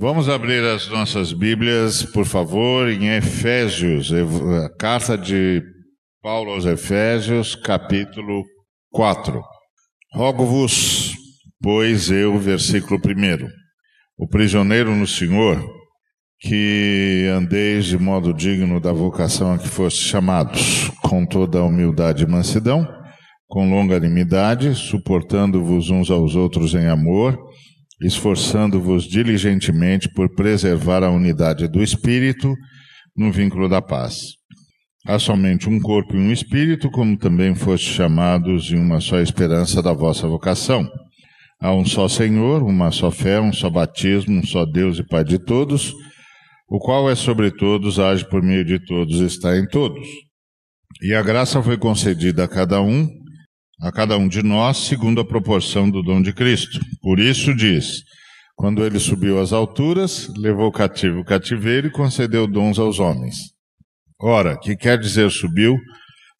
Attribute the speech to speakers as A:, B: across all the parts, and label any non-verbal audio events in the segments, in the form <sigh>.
A: Vamos abrir as nossas Bíblias, por favor, em Efésios, a carta de Paulo aos Efésios, capítulo 4. Rogo-vos, pois eu, versículo 1, o prisioneiro no Senhor, que andeis de modo digno da vocação a que foste chamados, com toda a humildade e mansidão, com longanimidade, suportando-vos uns aos outros em amor, esforçando-vos diligentemente por preservar a unidade do Espírito no vínculo da paz. Há somente um corpo e um espírito, como também fostes chamados em uma só esperança da vossa vocação. Há um só Senhor, uma só fé, um só batismo, um só Deus e Pai de todos, o qual é sobre todos, age por meio de todos, está em todos. E a graça foi concedida a cada um a cada um de nós segundo a proporção do dom de Cristo. Por isso diz: quando ele subiu às alturas, levou cativo o cativeiro e concedeu dons aos homens. Ora, que quer dizer subiu,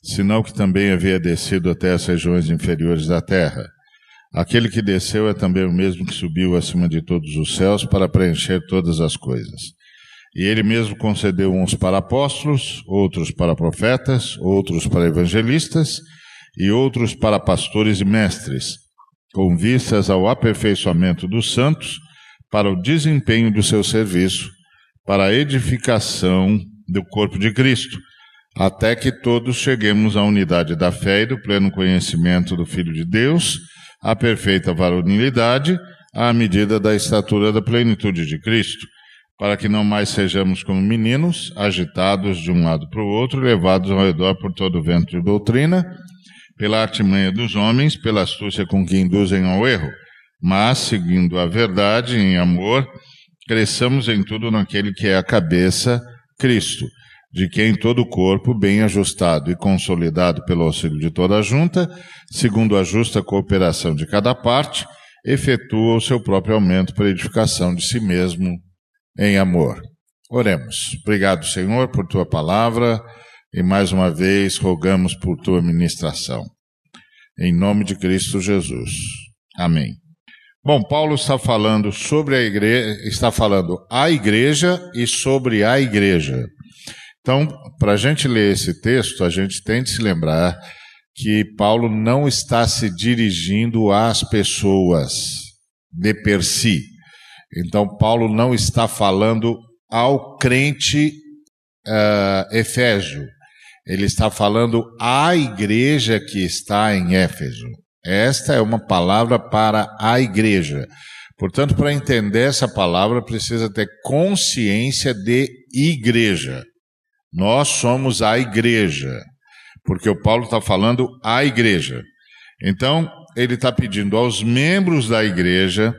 A: senão que também havia descido até as regiões inferiores da terra? Aquele que desceu é também o mesmo que subiu acima de todos os céus para preencher todas as coisas. E ele mesmo concedeu uns para apóstolos, outros para profetas, outros para evangelistas e outros para pastores e mestres, com vistas ao aperfeiçoamento dos santos, para o desempenho do seu serviço, para a edificação do corpo de Cristo, até que todos cheguemos à unidade da fé e do pleno conhecimento do Filho de Deus, à perfeita varonilidade, à medida da estatura da plenitude de Cristo, para que não mais sejamos como meninos, agitados de um lado para o outro, levados ao redor por todo o vento de doutrina, pela artimanha dos homens, pela astúcia com que induzem ao erro, mas, seguindo a verdade em amor, cresçamos em tudo naquele que é a cabeça, Cristo, de quem todo o corpo, bem ajustado e consolidado pelo auxílio de toda a junta, segundo a justa cooperação de cada parte, efetua o seu próprio aumento para edificação de si mesmo em amor. Oremos. Obrigado, Senhor, por tua palavra e mais uma vez rogamos por tua ministração. Em nome de Cristo Jesus. Amém. Bom, Paulo está falando sobre a igreja, está falando a igreja e sobre a igreja. Então, para a gente ler esse texto, a gente tem de se lembrar que Paulo não está se dirigindo às pessoas de per si. Então, Paulo não está falando ao crente uh, efésio, ele está falando à igreja que está em Éfeso. Esta é uma palavra para a igreja. Portanto, para entender essa palavra, precisa ter consciência de igreja. Nós somos a igreja, porque o Paulo está falando à igreja. Então, ele está pedindo aos membros da igreja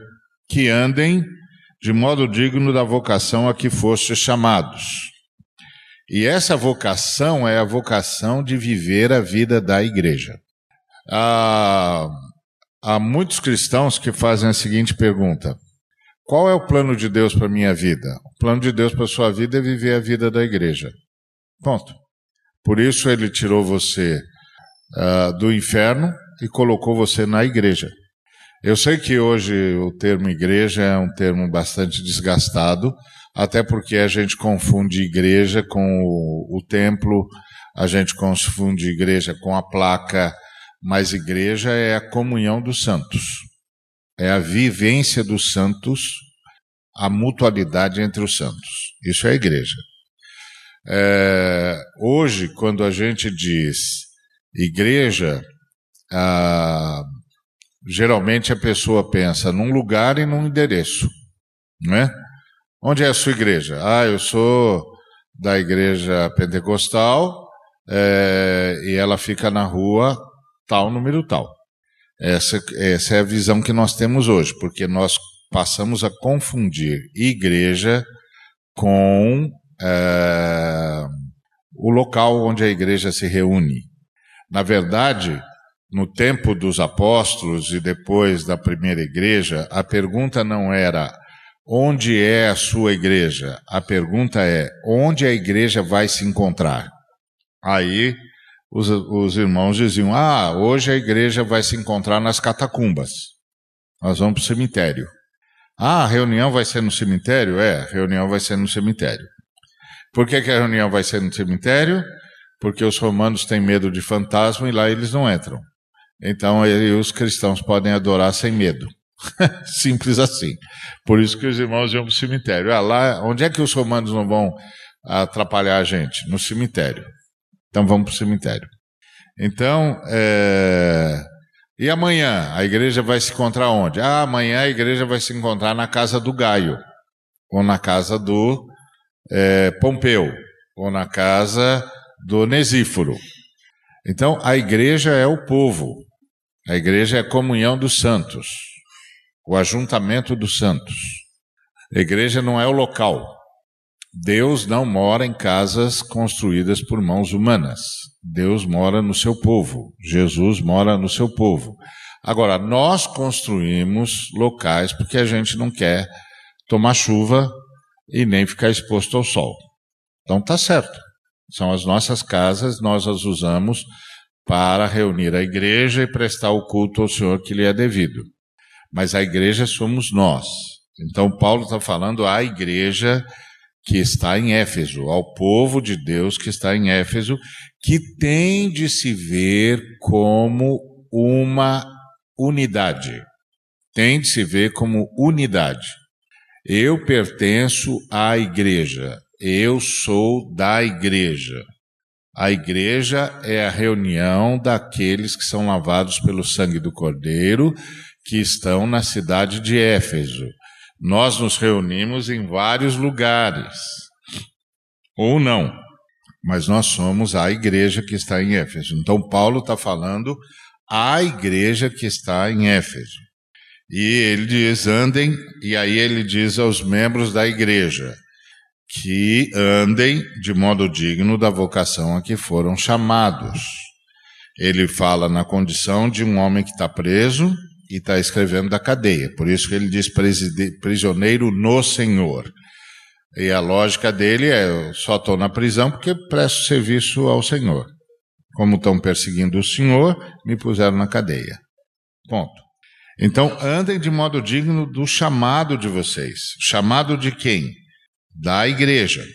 A: que andem de modo digno da vocação a que foste chamados. E essa vocação é a vocação de viver a vida da igreja. Há, há muitos cristãos que fazem a seguinte pergunta: Qual é o plano de Deus para a minha vida? O plano de Deus para a sua vida é viver a vida da igreja. Ponto. Por isso ele tirou você uh, do inferno e colocou você na igreja. Eu sei que hoje o termo igreja é um termo bastante desgastado, até porque a gente confunde igreja com o, o templo, a gente confunde igreja com a placa, mas igreja é a comunhão dos santos, é a vivência dos santos, a mutualidade entre os santos. Isso é a igreja. É, hoje, quando a gente diz igreja, ah, geralmente a pessoa pensa num lugar e num endereço, não é? Onde é a sua igreja? Ah, eu sou da igreja pentecostal é, e ela fica na rua tal número tal. Essa, essa é a visão que nós temos hoje, porque nós passamos a confundir igreja com é, o local onde a igreja se reúne. Na verdade, no tempo dos apóstolos e depois da primeira igreja, a pergunta não era Onde é a sua igreja? A pergunta é: onde a igreja vai se encontrar? Aí os, os irmãos diziam: Ah, hoje a igreja vai se encontrar nas catacumbas. Nós vamos para o cemitério. Ah, a reunião vai ser no cemitério? É, a reunião vai ser no cemitério. Por que, que a reunião vai ser no cemitério? Porque os romanos têm medo de fantasma e lá eles não entram. Então os cristãos podem adorar sem medo. <laughs> Simples assim. Por isso que os irmãos iam para o cemitério. Ah, lá, onde é que os romanos não vão atrapalhar a gente? No cemitério. Então vamos para o cemitério. Então, é... e amanhã? A igreja vai se encontrar onde? Ah, amanhã a igreja vai se encontrar na casa do Gaio, ou na casa do é, Pompeu, ou na casa do Onesíforo. Então, a igreja é o povo, a igreja é a comunhão dos santos, o ajuntamento dos santos. A igreja não é o local. Deus não mora em casas construídas por mãos humanas. Deus mora no seu povo. Jesus mora no seu povo. Agora, nós construímos locais porque a gente não quer tomar chuva e nem ficar exposto ao sol. Então tá certo. São as nossas casas, nós as usamos para reunir a igreja e prestar o culto ao Senhor que lhe é devido. Mas a igreja somos nós. Então Paulo está falando à igreja que está em Éfeso, ao povo de Deus que está em Éfeso, que tem de se ver como uma unidade. Tem de se ver como unidade. Eu pertenço à igreja. Eu sou da igreja. A igreja é a reunião daqueles que são lavados pelo sangue do Cordeiro, que estão na cidade de Éfeso. Nós nos reunimos em vários lugares. Ou não, mas nós somos a igreja que está em Éfeso. Então, Paulo está falando a igreja que está em Éfeso. E ele diz: andem, e aí ele diz aos membros da igreja que andem de modo digno da vocação a que foram chamados. Ele fala na condição de um homem que está preso e está escrevendo da cadeia. Por isso que ele diz prisioneiro no Senhor. E a lógica dele é: eu só estou na prisão porque presto serviço ao Senhor. Como estão perseguindo o Senhor, me puseram na cadeia. Ponto. Então, andem de modo digno do chamado de vocês. Chamado de quem? Da igreja.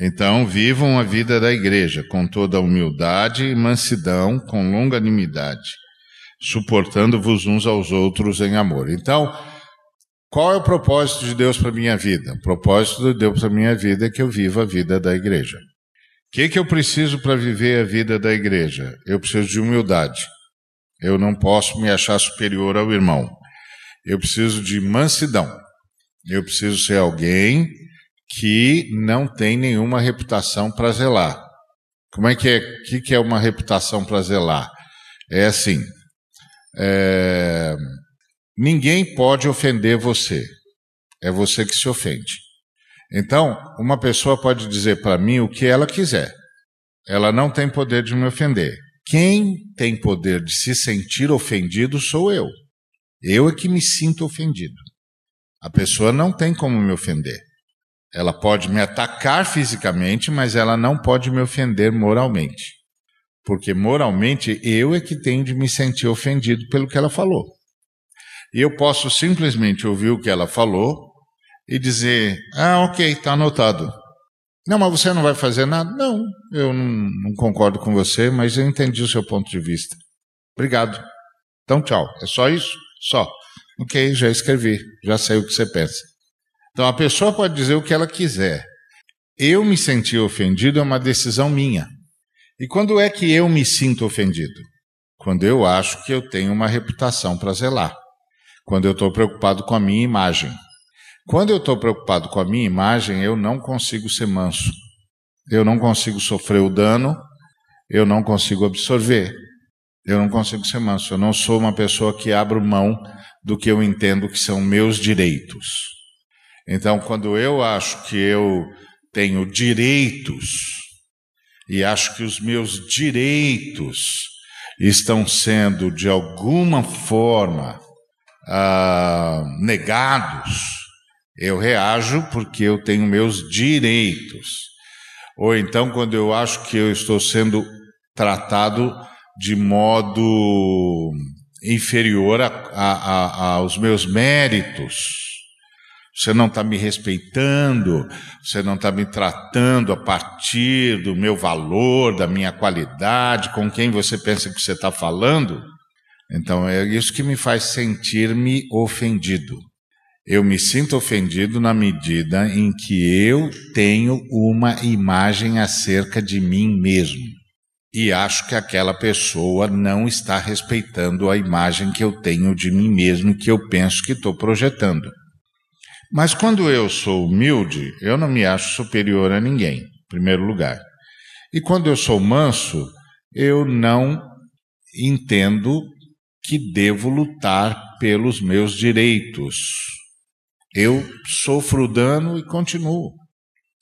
A: Então, vivam a vida da igreja com toda humildade e mansidão, com longanimidade suportando-vos uns aos outros em amor. Então, qual é o propósito de Deus para minha vida? O propósito de Deus para minha vida é que eu viva a vida da igreja. O que, que eu preciso para viver a vida da igreja? Eu preciso de humildade. Eu não posso me achar superior ao irmão. Eu preciso de mansidão. Eu preciso ser alguém que não tem nenhuma reputação para zelar. Como é que é? O que, que é uma reputação para zelar? É assim: é, ninguém pode ofender você. É você que se ofende. Então, uma pessoa pode dizer para mim o que ela quiser. Ela não tem poder de me ofender. Quem tem poder de se sentir ofendido sou eu. Eu é que me sinto ofendido. A pessoa não tem como me ofender. Ela pode me atacar fisicamente, mas ela não pode me ofender moralmente. Porque moralmente eu é que tenho de me sentir ofendido pelo que ela falou. E eu posso simplesmente ouvir o que ela falou e dizer: ah, ok, está anotado. Não, mas você não vai fazer nada? Não, eu não, não concordo com você, mas eu entendi o seu ponto de vista. Obrigado. Então, tchau. É só isso? Só. Ok, já escrevi, já sei o que você pensa. Então, a pessoa pode dizer o que ela quiser. Eu me sentir ofendido é uma decisão minha. E quando é que eu me sinto ofendido? Quando eu acho que eu tenho uma reputação para zelar. Quando eu estou preocupado com a minha imagem. Quando eu estou preocupado com a minha imagem, eu não consigo ser manso. Eu não consigo sofrer o dano, eu não consigo absorver. Eu não consigo ser manso. Eu não sou uma pessoa que abro mão do que eu entendo que são meus direitos. Então, quando eu acho que eu tenho direitos e acho que os meus direitos estão sendo de alguma forma ah, negados, eu reajo porque eu tenho meus direitos. Ou então, quando eu acho que eu estou sendo tratado de modo inferior a, a, a, aos meus méritos, você não está me respeitando, você não está me tratando a partir do meu valor, da minha qualidade, com quem você pensa que você está falando. Então é isso que me faz sentir-me ofendido. Eu me sinto ofendido na medida em que eu tenho uma imagem acerca de mim mesmo e acho que aquela pessoa não está respeitando a imagem que eu tenho de mim mesmo, que eu penso que estou projetando. Mas quando eu sou humilde, eu não me acho superior a ninguém, em primeiro lugar. E quando eu sou manso, eu não entendo que devo lutar pelos meus direitos. Eu sofro dano e continuo,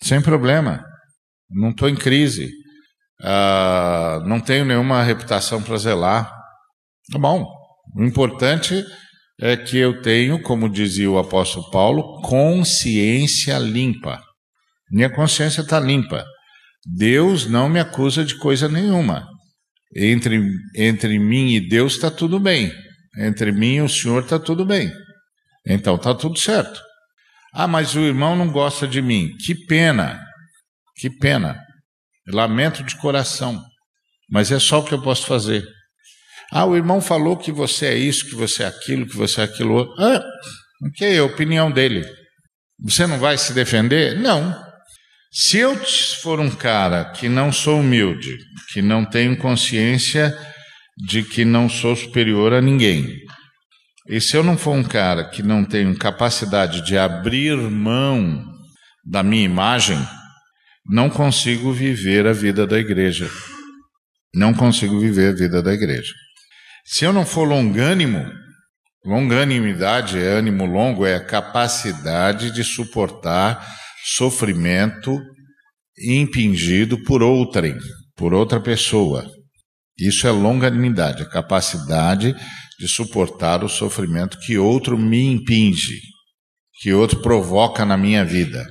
A: sem problema. Não estou em crise. Uh, não tenho nenhuma reputação para zelar. Tá bom. O importante é que eu tenho, como dizia o apóstolo Paulo, consciência limpa. Minha consciência está limpa. Deus não me acusa de coisa nenhuma. Entre, entre mim e Deus está tudo bem. Entre mim e o Senhor está tudo bem. Então está tudo certo. Ah, mas o irmão não gosta de mim. Que pena. Que pena. Lamento de coração. Mas é só o que eu posso fazer. Ah, o irmão falou que você é isso, que você é aquilo, que você é aquilo. Ah, ok, é a opinião dele. Você não vai se defender? Não. Se eu for um cara que não sou humilde, que não tenho consciência de que não sou superior a ninguém, e se eu não for um cara que não tenho capacidade de abrir mão da minha imagem, não consigo viver a vida da igreja. Não consigo viver a vida da igreja. Se eu não for longânimo, longanimidade é ânimo longo, é a capacidade de suportar sofrimento impingido por outrem, por outra pessoa. Isso é longanimidade, a capacidade de suportar o sofrimento que outro me impinge, que outro provoca na minha vida.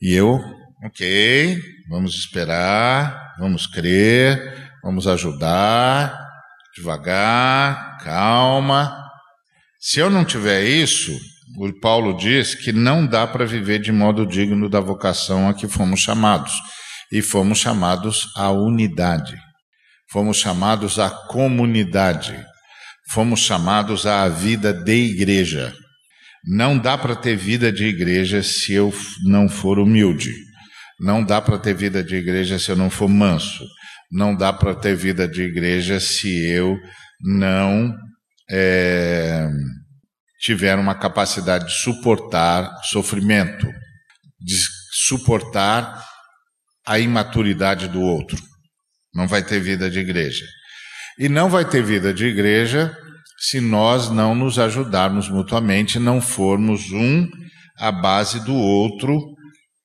A: E eu, ok, vamos esperar, vamos crer, vamos ajudar, devagar, calma. Se eu não tiver isso, o Paulo diz que não dá para viver de modo digno da vocação a que fomos chamados. E fomos chamados à unidade. Fomos chamados à comunidade. Fomos chamados à vida de igreja. Não dá para ter vida de igreja se eu não for humilde. Não dá para ter vida de igreja se eu não for manso não dá para ter vida de igreja se eu não é, tiver uma capacidade de suportar sofrimento, de suportar a imaturidade do outro. Não vai ter vida de igreja. E não vai ter vida de igreja se nós não nos ajudarmos mutuamente, não formos um à base do outro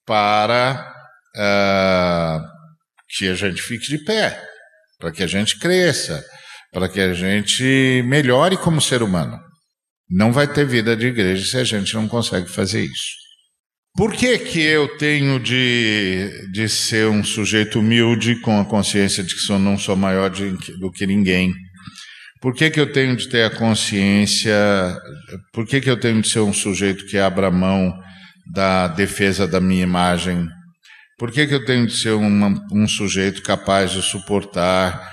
A: para uh, que a gente fique de pé, para que a gente cresça, para que a gente melhore como ser humano. Não vai ter vida de igreja se a gente não consegue fazer isso. Por que, que eu tenho de, de ser um sujeito humilde com a consciência de que sou, não sou maior de, do que ninguém? Por que, que eu tenho de ter a consciência? Por que, que eu tenho de ser um sujeito que abra mão da defesa da minha imagem por que, que eu tenho de ser uma, um sujeito capaz de suportar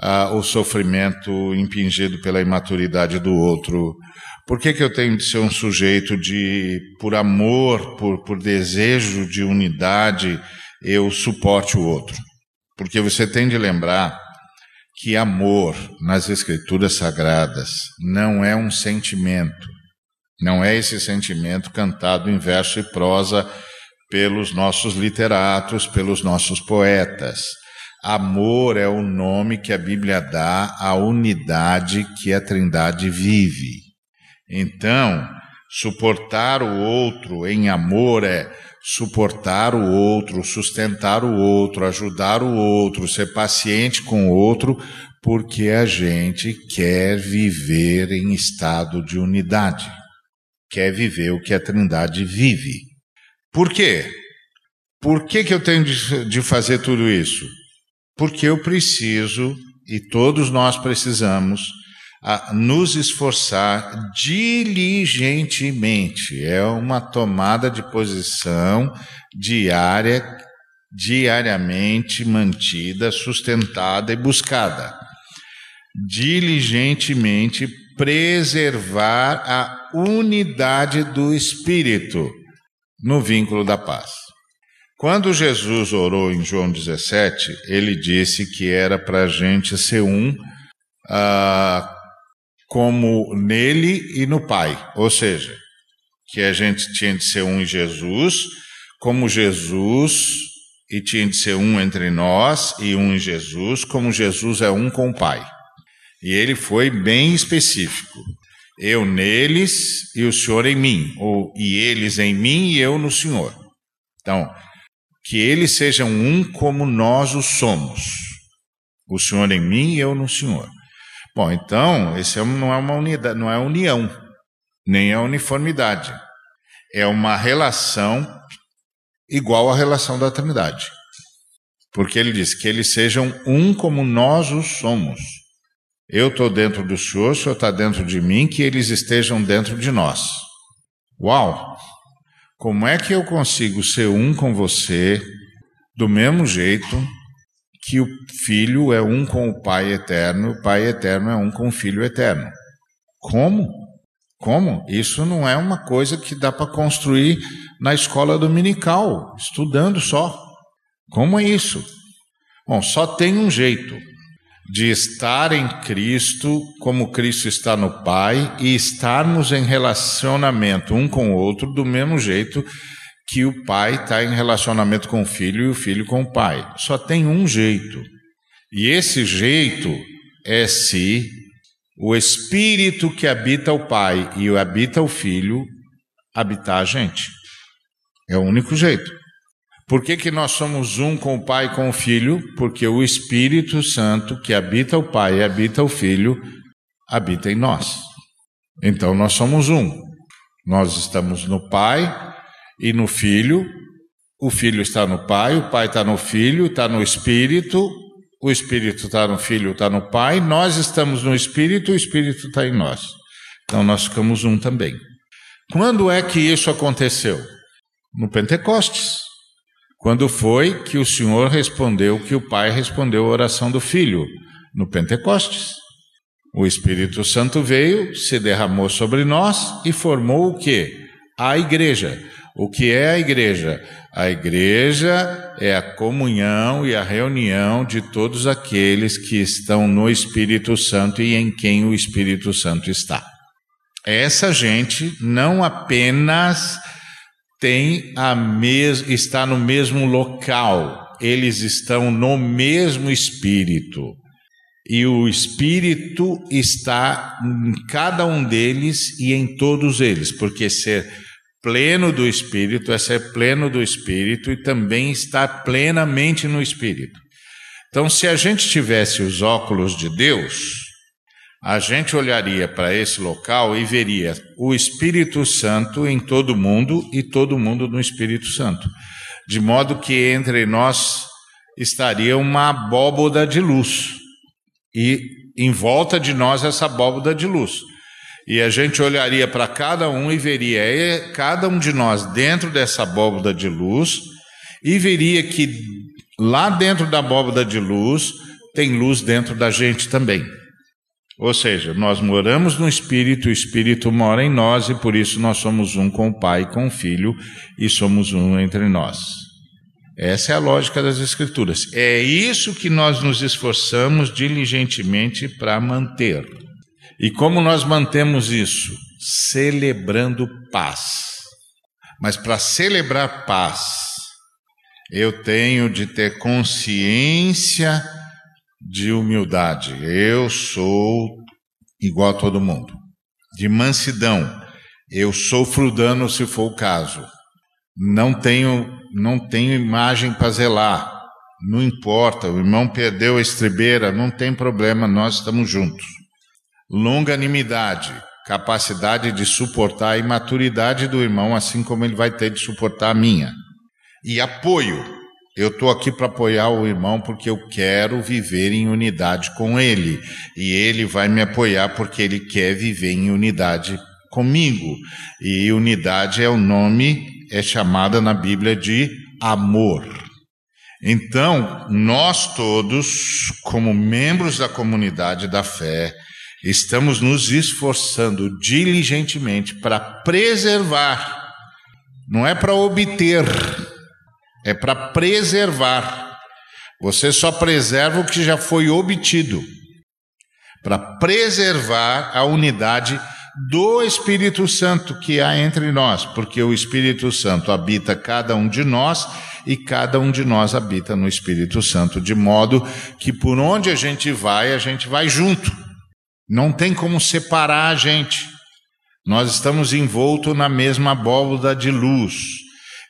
A: ah, o sofrimento impingido pela imaturidade do outro? Por que, que eu tenho de ser um sujeito de, por amor, por, por desejo de unidade, eu suporte o outro? Porque você tem de lembrar que amor nas Escrituras Sagradas não é um sentimento, não é esse sentimento cantado em verso e prosa pelos nossos literatos, pelos nossos poetas. Amor é o nome que a Bíblia dá à unidade que a Trindade vive. Então, suportar o outro em amor é suportar o outro, sustentar o outro, ajudar o outro, ser paciente com o outro, porque a gente quer viver em estado de unidade, quer viver o que a Trindade vive. Por quê? Por que, que eu tenho de, de fazer tudo isso? Porque eu preciso, e todos nós precisamos, a nos esforçar diligentemente. É uma tomada de posição diária, diariamente mantida, sustentada e buscada. Diligentemente preservar a unidade do espírito no vínculo da paz. Quando Jesus orou em João 17, ele disse que era para a gente ser um ah, como nele e no Pai, ou seja, que a gente tinha de ser um em Jesus, como Jesus, e tinha de ser um entre nós e um em Jesus, como Jesus é um com o Pai. E ele foi bem específico. Eu neles e o Senhor em mim, ou e eles em mim e eu no Senhor. Então, que eles sejam um como nós o somos. O Senhor em mim e eu no Senhor. Bom, então, esse é não é uma unidade, não é união, nem é uniformidade. É uma relação igual à relação da Trindade. Porque ele diz que eles sejam um como nós o somos. Eu estou dentro do Senhor, o Senhor está dentro de mim, que eles estejam dentro de nós. Uau! Como é que eu consigo ser um com você do mesmo jeito que o Filho é um com o Pai eterno, o Pai eterno é um com o Filho eterno? Como? Como? Isso não é uma coisa que dá para construir na escola dominical, estudando só. Como é isso? Bom, só tem um jeito de estar em Cristo como Cristo está no Pai e estarmos em relacionamento um com o outro do mesmo jeito que o pai está em relacionamento com o filho e o filho com o pai. Só tem um jeito. E esse jeito é se o espírito que habita o pai e habita o filho habitar a gente. É o único jeito. Por que, que nós somos um com o Pai e com o Filho? Porque o Espírito Santo, que habita o Pai e habita o Filho, habita em nós. Então nós somos um. Nós estamos no Pai e no Filho. O Filho está no Pai, o Pai está no Filho, está no Espírito. O Espírito está no Filho, está no Pai. Nós estamos no Espírito, o Espírito está em nós. Então nós ficamos um também. Quando é que isso aconteceu? No Pentecostes. Quando foi que o Senhor respondeu que o Pai respondeu a oração do Filho? No Pentecostes. O Espírito Santo veio, se derramou sobre nós e formou o que? A igreja. O que é a igreja? A igreja é a comunhão e a reunião de todos aqueles que estão no Espírito Santo e em quem o Espírito Santo está. Essa gente não apenas tem a mes está no mesmo local, eles estão no mesmo espírito. E o espírito está em cada um deles e em todos eles, porque ser pleno do espírito é ser pleno do espírito e também estar plenamente no espírito. Então, se a gente tivesse os óculos de Deus, a gente olharia para esse local e veria o Espírito Santo em todo mundo e todo mundo no Espírito Santo, de modo que entre nós estaria uma abóboda de luz e em volta de nós essa abóboda de luz. E a gente olharia para cada um e veria cada um de nós dentro dessa abóboda de luz e veria que lá dentro da abóboda de luz tem luz dentro da gente também. Ou seja, nós moramos no Espírito, o Espírito mora em nós e por isso nós somos um com o Pai com o Filho e somos um entre nós. Essa é a lógica das Escrituras. É isso que nós nos esforçamos diligentemente para manter. E como nós mantemos isso? Celebrando paz. Mas para celebrar paz, eu tenho de ter consciência de humildade. Eu sou igual a todo mundo. De mansidão. Eu sofro dano se for o caso. Não tenho, não tenho imagem para zelar. Não importa, o irmão perdeu a estribeira, não tem problema, nós estamos juntos. Longanimidade, capacidade de suportar a imaturidade do irmão, assim como ele vai ter de suportar a minha. E apoio, Eu estou aqui para apoiar o irmão porque eu quero viver em unidade com ele. E ele vai me apoiar porque ele quer viver em unidade comigo. E unidade é o nome, é chamada na Bíblia de amor. Então, nós todos, como membros da comunidade da fé, estamos nos esforçando diligentemente para preservar, não é para obter, é para preservar. Você só preserva o que já foi obtido. Para preservar a unidade do Espírito Santo que há entre nós, porque o Espírito Santo habita cada um de nós e cada um de nós habita no Espírito Santo, de modo que por onde a gente vai, a gente vai junto. Não tem como separar a gente. Nós estamos envoltos na mesma abóboda de luz.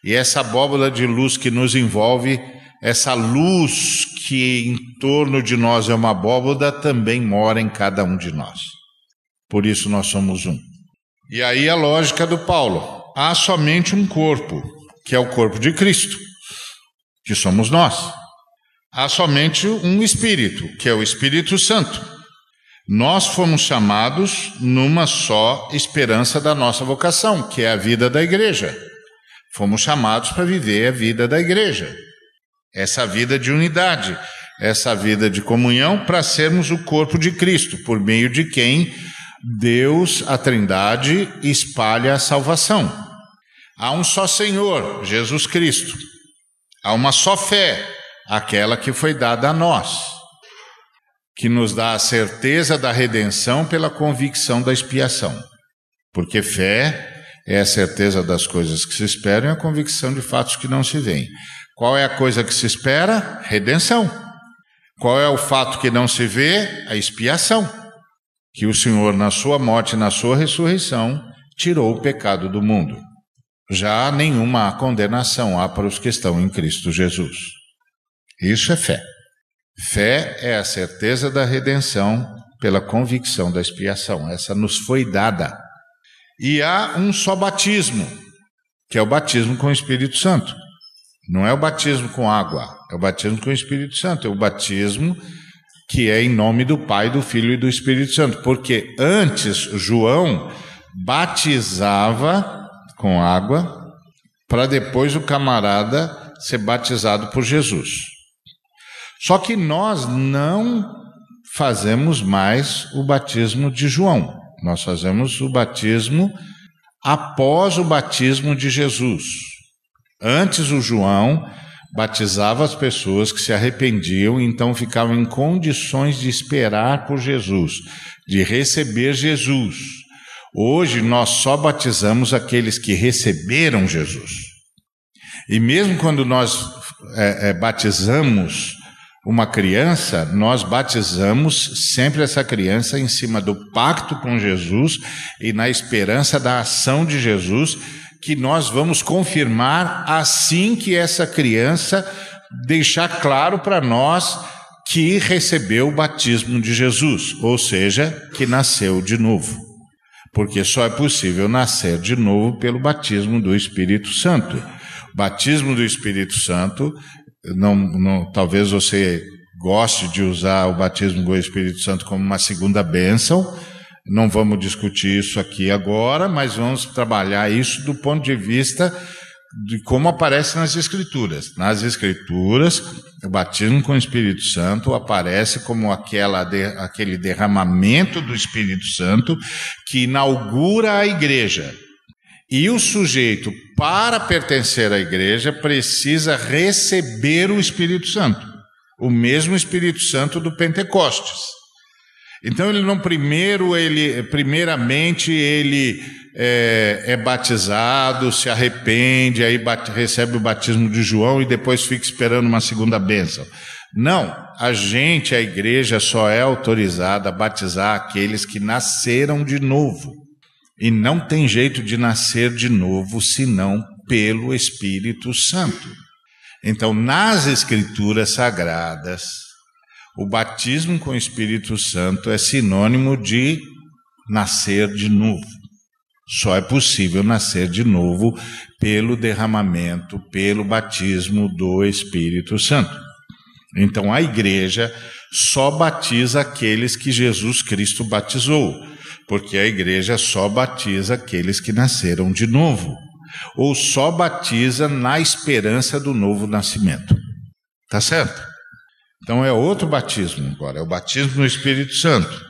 A: E essa abóboda de luz que nos envolve, essa luz que em torno de nós é uma abóboda, também mora em cada um de nós. Por isso nós somos um. E aí a lógica do Paulo: há somente um corpo, que é o corpo de Cristo que somos nós. Há somente um Espírito, que é o Espírito Santo. Nós fomos chamados numa só esperança da nossa vocação, que é a vida da igreja. Fomos chamados para viver a vida da igreja. Essa vida de unidade, essa vida de comunhão, para sermos o corpo de Cristo, por meio de quem Deus, a Trindade, espalha a salvação. Há um só Senhor, Jesus Cristo. Há uma só fé, aquela que foi dada a nós, que nos dá a certeza da redenção pela convicção da expiação. Porque fé é a certeza das coisas que se esperam e a convicção de fatos que não se veem. Qual é a coisa que se espera? Redenção. Qual é o fato que não se vê? A expiação. Que o Senhor, na sua morte e na sua ressurreição, tirou o pecado do mundo. Já nenhuma condenação há para os que estão em Cristo Jesus. Isso é fé. Fé é a certeza da redenção pela convicção da expiação. Essa nos foi dada. E há um só batismo, que é o batismo com o Espírito Santo. Não é o batismo com água, é o batismo com o Espírito Santo. É o batismo que é em nome do Pai, do Filho e do Espírito Santo. Porque antes João batizava com água, para depois o camarada ser batizado por Jesus. Só que nós não fazemos mais o batismo de João, nós fazemos o batismo após o batismo de Jesus. Antes o João batizava as pessoas que se arrependiam, então ficavam em condições de esperar por Jesus, de receber Jesus. Hoje nós só batizamos aqueles que receberam Jesus. E mesmo quando nós é, é, batizamos uma criança, nós batizamos sempre essa criança em cima do pacto com Jesus e na esperança da ação de Jesus, que nós vamos confirmar assim que essa criança deixar claro para nós que recebeu o batismo de Jesus, ou seja, que nasceu de novo porque só é possível nascer de novo pelo batismo do Espírito Santo. Batismo do Espírito Santo, não, não, talvez você goste de usar o batismo do Espírito Santo como uma segunda bênção. Não vamos discutir isso aqui agora, mas vamos trabalhar isso do ponto de vista de como aparece nas Escrituras. Nas Escrituras, o batismo com o Espírito Santo aparece como aquela de, aquele derramamento do Espírito Santo que inaugura a igreja. E o sujeito, para pertencer à igreja, precisa receber o Espírito Santo, o mesmo Espírito Santo do Pentecostes. Então ele não primeiro ele primeiramente ele é, é batizado, se arrepende, aí bate, recebe o batismo de João e depois fica esperando uma segunda bênção. Não, a gente, a igreja, só é autorizada a batizar aqueles que nasceram de novo. E não tem jeito de nascer de novo senão pelo Espírito Santo. Então, nas Escrituras Sagradas, o batismo com o Espírito Santo é sinônimo de nascer de novo. Só é possível nascer de novo pelo derramamento, pelo batismo do Espírito Santo. Então a igreja só batiza aqueles que Jesus Cristo batizou, porque a igreja só batiza aqueles que nasceram de novo, ou só batiza na esperança do novo nascimento. Tá certo? Então é outro batismo agora, é o batismo no Espírito Santo.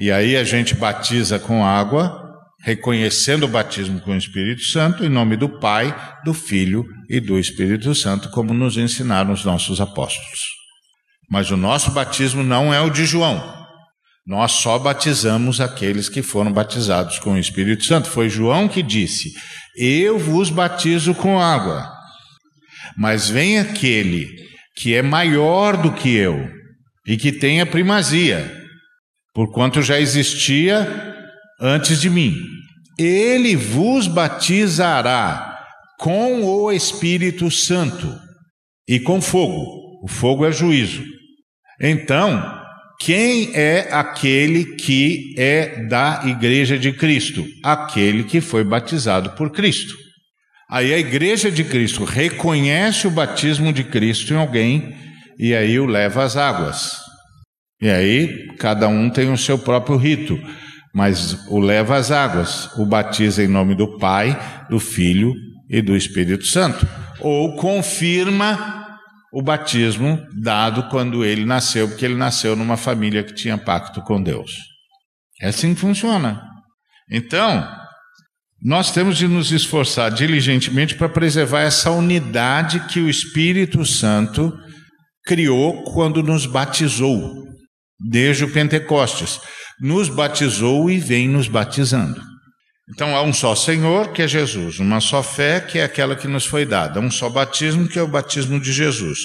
A: E aí a gente batiza com água, reconhecendo o batismo com o Espírito Santo, em nome do Pai, do Filho e do Espírito Santo, como nos ensinaram os nossos apóstolos. Mas o nosso batismo não é o de João. Nós só batizamos aqueles que foram batizados com o Espírito Santo. Foi João que disse: Eu vos batizo com água, mas vem aquele que é maior do que eu e que tem a primazia, porquanto já existia antes de mim. Ele vos batizará com o Espírito Santo e com fogo. O fogo é juízo. Então, quem é aquele que é da Igreja de Cristo? Aquele que foi batizado por Cristo. Aí a Igreja de Cristo reconhece o batismo de Cristo em alguém e aí o leva às águas. E aí cada um tem o seu próprio rito, mas o leva às águas, o batiza em nome do Pai, do Filho e do Espírito Santo, ou confirma o batismo dado quando ele nasceu, porque ele nasceu numa família que tinha pacto com Deus. É assim que funciona. Então, nós temos de nos esforçar diligentemente para preservar essa unidade que o Espírito Santo criou quando nos batizou, desde o Pentecostes. Nos batizou e vem nos batizando. Então há um só Senhor, que é Jesus, uma só fé, que é aquela que nos foi dada, um só batismo, que é o batismo de Jesus,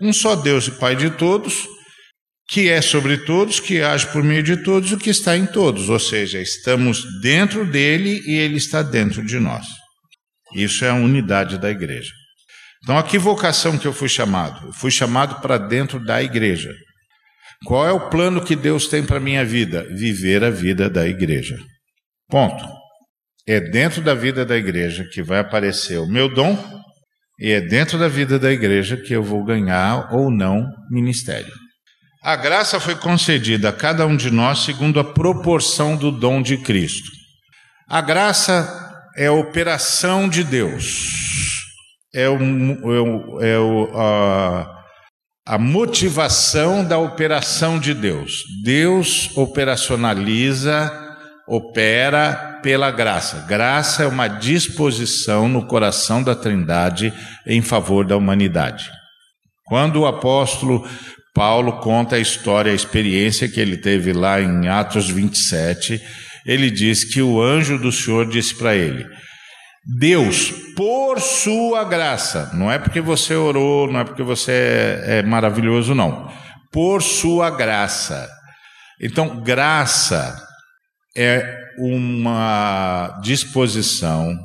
A: um só Deus e Pai de todos, que é sobre todos, que age por meio de todos e que está em todos, ou seja, estamos dentro dele e ele está dentro de nós. Isso é a unidade da igreja. Então, a que vocação que eu fui chamado? Eu fui chamado para dentro da igreja. Qual é o plano que Deus tem para minha vida? Viver a vida da igreja. Ponto. É dentro da vida da igreja que vai aparecer o meu dom, e é dentro da vida da igreja que eu vou ganhar ou não ministério. A graça foi concedida a cada um de nós segundo a proporção do dom de Cristo. A graça é a operação de Deus, é, é, é a, a motivação da operação de Deus. Deus operacionaliza opera pela graça. Graça é uma disposição no coração da Trindade em favor da humanidade. Quando o apóstolo Paulo conta a história, a experiência que ele teve lá em Atos 27, ele diz que o anjo do Senhor disse para ele: Deus, por sua graça, não é porque você orou, não é porque você é, é maravilhoso, não, por sua graça. Então, graça é uma disposição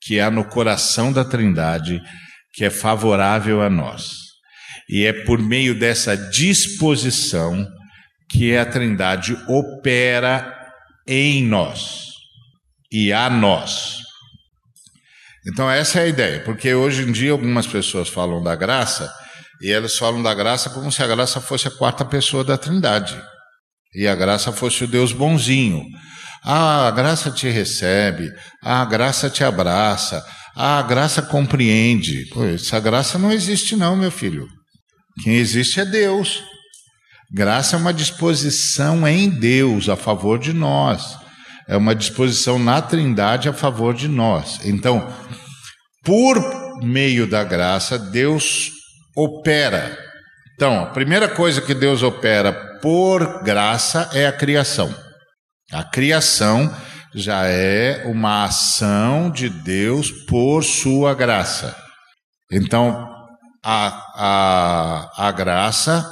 A: que há no coração da Trindade que é favorável a nós. E é por meio dessa disposição que a Trindade opera em nós e a nós. Então, essa é a ideia, porque hoje em dia algumas pessoas falam da graça e elas falam da graça como se a graça fosse a quarta pessoa da Trindade e a graça fosse o Deus bonzinho. Ah, a graça te recebe, a graça te abraça, a graça compreende. Pô, essa graça não existe, não, meu filho. Quem existe é Deus. Graça é uma disposição em Deus a favor de nós. É uma disposição na Trindade a favor de nós. Então, por meio da graça, Deus opera. Então, a primeira coisa que Deus opera por graça é a criação. A criação já é uma ação de Deus por sua graça. Então, a, a, a graça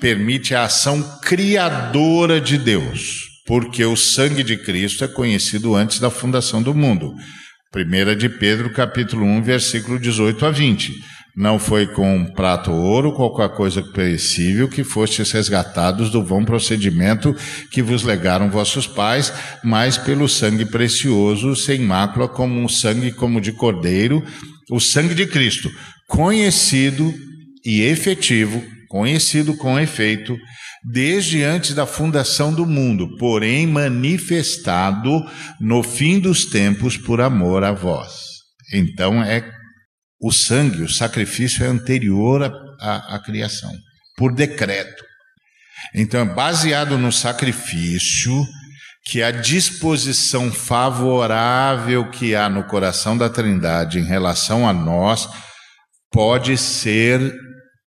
A: permite a ação criadora de Deus, porque o sangue de Cristo é conhecido antes da fundação do mundo. 1 de Pedro, capítulo 1, versículo 18 a 20. Não foi com prato ou ouro, qualquer coisa perecível, que fostes resgatados do vão procedimento que vos legaram vossos pais, mas pelo sangue precioso, sem mácula, como um sangue como de cordeiro, o sangue de Cristo, conhecido e efetivo, conhecido com efeito, desde antes da fundação do mundo, porém manifestado no fim dos tempos por amor a vós. Então é o sangue, o sacrifício é anterior à, criação, por decreto. Então, é baseado no sacrifício, que a disposição favorável que há no coração da Trindade em relação a nós pode ser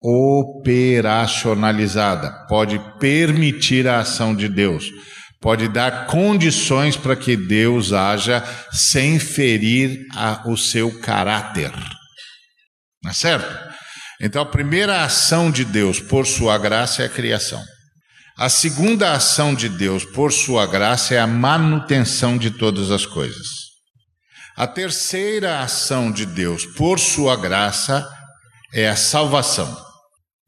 A: operacionalizada, pode permitir a ação de Deus, pode dar condições para que Deus haja sem ferir a, o seu caráter. Não é certo? Então, a primeira ação de Deus por sua graça é a criação. A segunda ação de Deus por sua graça é a manutenção de todas as coisas. A terceira ação de Deus por sua graça é a salvação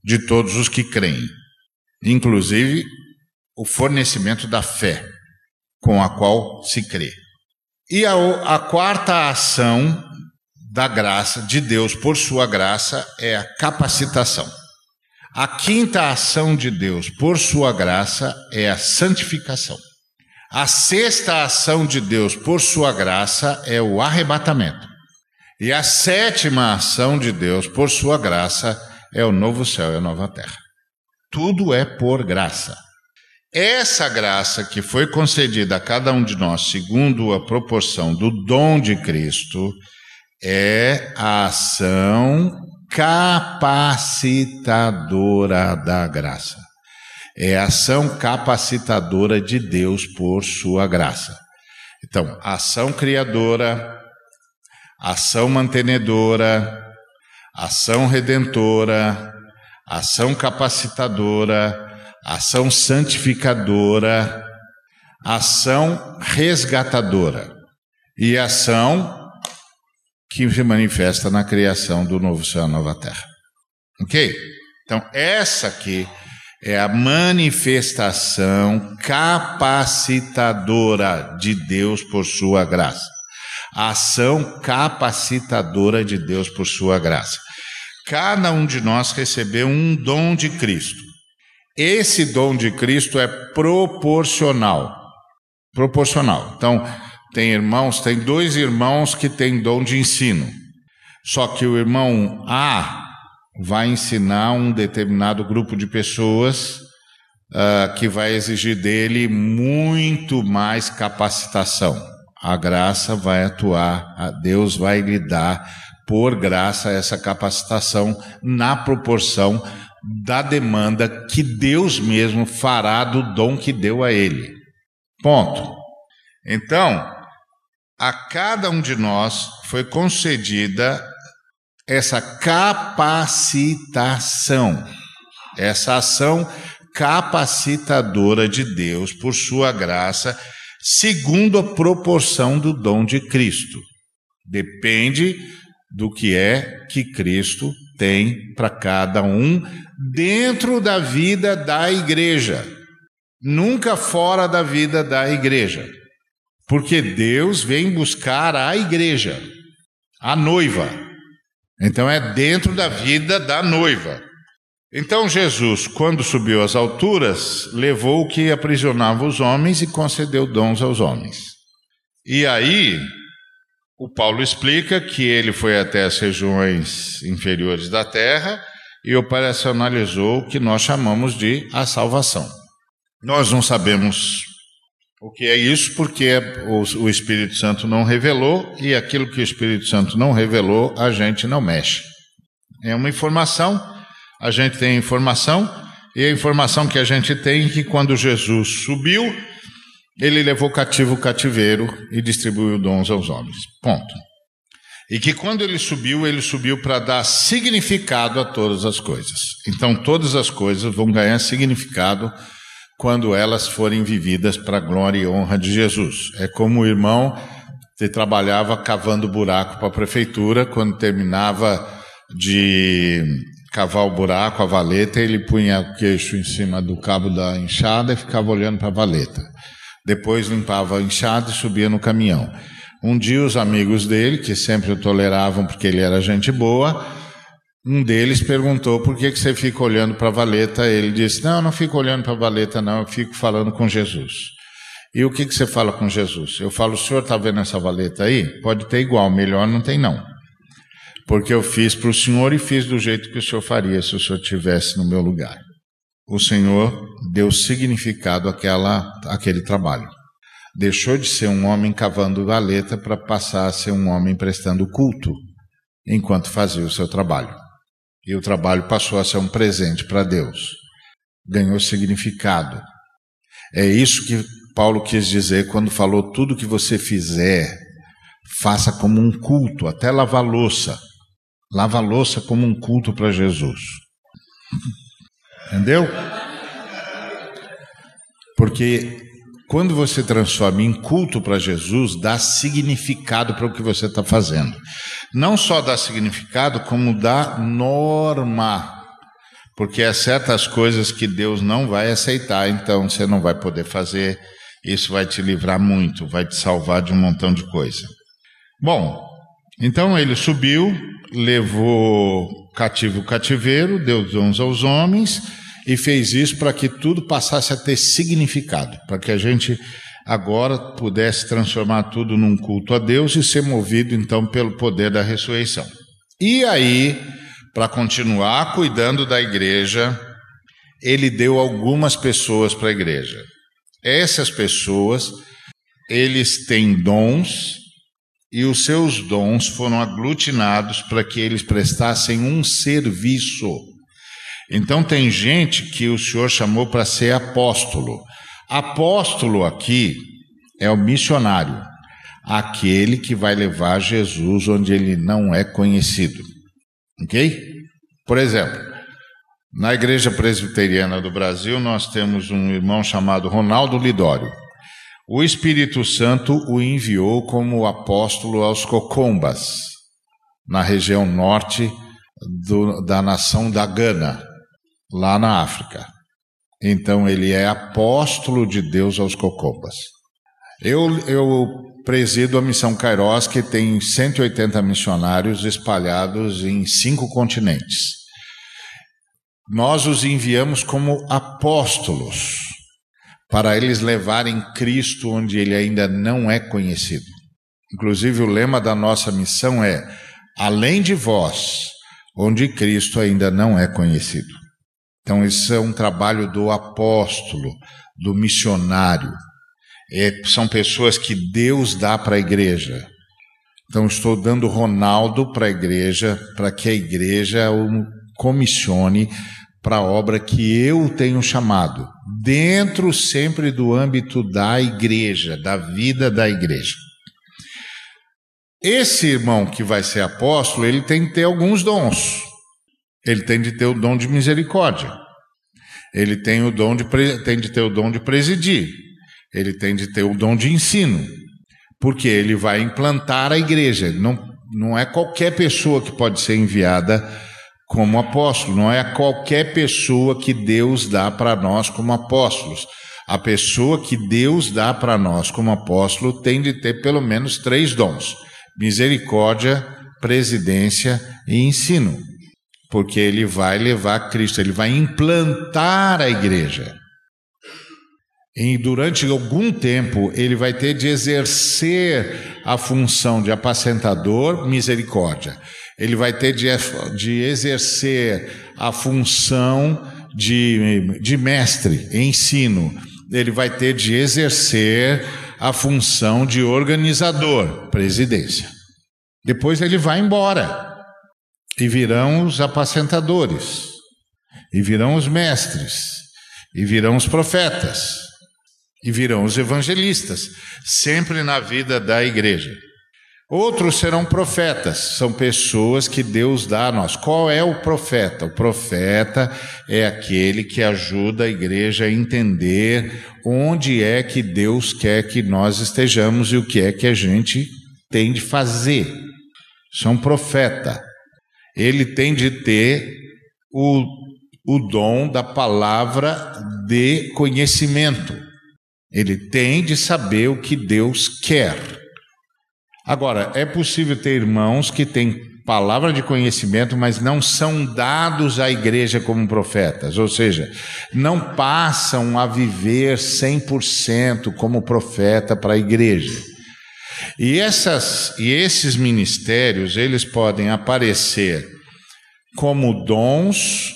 A: de todos os que creem, inclusive o fornecimento da fé com a qual se crê. E a, a quarta ação da graça de Deus por sua graça é a capacitação. A quinta ação de Deus por sua graça é a santificação. A sexta ação de Deus por sua graça é o arrebatamento. E a sétima ação de Deus por sua graça é o novo céu e a nova terra. Tudo é por graça. Essa graça que foi concedida a cada um de nós, segundo a proporção do dom de Cristo, é a ação capacitadora da graça. É a ação capacitadora de Deus por sua graça. Então, ação criadora, ação mantenedora, ação redentora, ação capacitadora, ação santificadora, ação resgatadora e ação que se manifesta na criação do novo céu e nova terra. Ok? Então, essa aqui é a manifestação capacitadora de Deus por sua graça. A ação capacitadora de Deus por sua graça. Cada um de nós recebeu um dom de Cristo. Esse dom de Cristo é proporcional. Proporcional. Então, tem irmãos, tem dois irmãos que têm dom de ensino. Só que o irmão A vai ensinar um determinado grupo de pessoas uh, que vai exigir dele muito mais capacitação. A graça vai atuar, Deus vai lhe dar por graça essa capacitação na proporção da demanda que Deus mesmo fará do dom que deu a ele. Ponto. Então, a cada um de nós foi concedida essa capacitação, essa ação capacitadora de Deus por sua graça, segundo a proporção do dom de Cristo. Depende do que é que Cristo tem para cada um dentro da vida da igreja, nunca fora da vida da igreja. Porque Deus vem buscar a igreja, a noiva. Então é dentro da vida da noiva. Então Jesus, quando subiu às alturas, levou o que aprisionava os homens e concedeu dons aos homens. E aí, o Paulo explica que ele foi até as regiões inferiores da terra e operacionalizou o que nós chamamos de a salvação. Nós não sabemos o que é isso? Porque o Espírito Santo não revelou e aquilo que o Espírito Santo não revelou, a gente não mexe. É uma informação, a gente tem informação, e a informação que a gente tem é que quando Jesus subiu, ele levou cativo o cativeiro e distribuiu dons aos homens. Ponto. E que quando ele subiu, ele subiu para dar significado a todas as coisas. Então, todas as coisas vão ganhar significado quando elas forem vividas para a glória e honra de Jesus. É como o irmão que trabalhava cavando buraco para a prefeitura, quando terminava de cavar o buraco, a valeta, ele punha o queixo em cima do cabo da enxada e ficava olhando para a valeta. Depois limpava a enxada e subia no caminhão. Um dia os amigos dele, que sempre o toleravam porque ele era gente boa, um deles perguntou por que, você fica olhando para a valeta. Ele disse: Não, eu não fico olhando para a valeta, não, eu fico falando com Jesus. E o que, que você fala com Jesus? Eu falo: O senhor está vendo essa valeta aí? Pode ter igual, melhor não tem não porque eu fiz para o Senhor e fiz do jeito que o Senhor faria se o Senhor estivesse no meu lugar. O Senhor deu significado àquela, àquele trabalho. Deixou de ser um homem cavando valeta para passar a ser um homem prestando culto enquanto fazia o seu trabalho. E o trabalho passou a ser um presente para Deus. Ganhou significado. É isso que Paulo quis dizer quando falou: tudo que você fizer, faça como um culto, até lavar louça lava louça como um culto para Jesus. Entendeu? Porque quando você transforma em culto para Jesus, dá significado para o que você está fazendo. Não só dá significado, como dá norma. Porque há certas coisas que Deus não vai aceitar, então você não vai poder fazer. Isso vai te livrar muito, vai te salvar de um montão de coisa. Bom, então ele subiu, levou cativo o cativeiro, deu dons aos homens e fez isso para que tudo passasse a ter significado, para que a gente agora pudesse transformar tudo num culto a Deus e ser movido então pelo poder da ressurreição. E aí, para continuar cuidando da igreja, ele deu algumas pessoas para a igreja. Essas pessoas, eles têm dons e os seus dons foram aglutinados para que eles prestassem um serviço. Então, tem gente que o Senhor chamou para ser apóstolo. Apóstolo aqui é o missionário, aquele que vai levar Jesus onde ele não é conhecido. Ok? Por exemplo, na Igreja Presbiteriana do Brasil, nós temos um irmão chamado Ronaldo Lidório. O Espírito Santo o enviou como apóstolo aos Cocombas, na região norte do, da nação da Gana, lá na África. Então ele é apóstolo de Deus aos Cocombas. Eu, eu presido a missão Kairos, que tem 180 missionários espalhados em cinco continentes. Nós os enviamos como apóstolos para eles levarem Cristo onde ele ainda não é conhecido. Inclusive, o lema da nossa missão é: além de vós, onde Cristo ainda não é conhecido. Então, isso é um trabalho do apóstolo, do missionário. É, são pessoas que Deus dá para a igreja. Então, estou dando Ronaldo para a igreja, para que a igreja o comissione para a obra que eu tenho chamado, dentro sempre do âmbito da igreja, da vida da igreja. Esse irmão que vai ser apóstolo, ele tem que ter alguns dons. Ele tem de ter o dom de misericórdia. Ele tem, o dom de, tem de ter o dom de presidir. Ele tem de ter o dom de ensino. Porque ele vai implantar a igreja. Não, não é qualquer pessoa que pode ser enviada como apóstolo. Não é qualquer pessoa que Deus dá para nós como apóstolos. A pessoa que Deus dá para nós como apóstolo tem de ter pelo menos três dons: misericórdia, presidência e ensino. Porque ele vai levar Cristo, ele vai implantar a igreja. E durante algum tempo ele vai ter de exercer a função de apacentador, misericórdia ele vai ter de, de exercer a função de, de mestre, ensino, ele vai ter de exercer a função de organizador, presidência. Depois ele vai embora e virão os apacentadores, e virão os mestres, e virão os profetas, e virão os evangelistas, sempre na vida da igreja. Outros serão profetas, são pessoas que Deus dá a nós. Qual é o profeta? O profeta é aquele que ajuda a igreja a entender onde é que Deus quer que nós estejamos e o que é que a gente tem de fazer. Um profeta. Ele tem de ter o, o dom da palavra de conhecimento. Ele tem de saber o que Deus quer. Agora, é possível ter irmãos que têm palavra de conhecimento, mas não são dados à igreja como profetas, ou seja, não passam a viver 100% como profeta para a igreja. E, essas, e esses ministérios, eles podem aparecer como dons,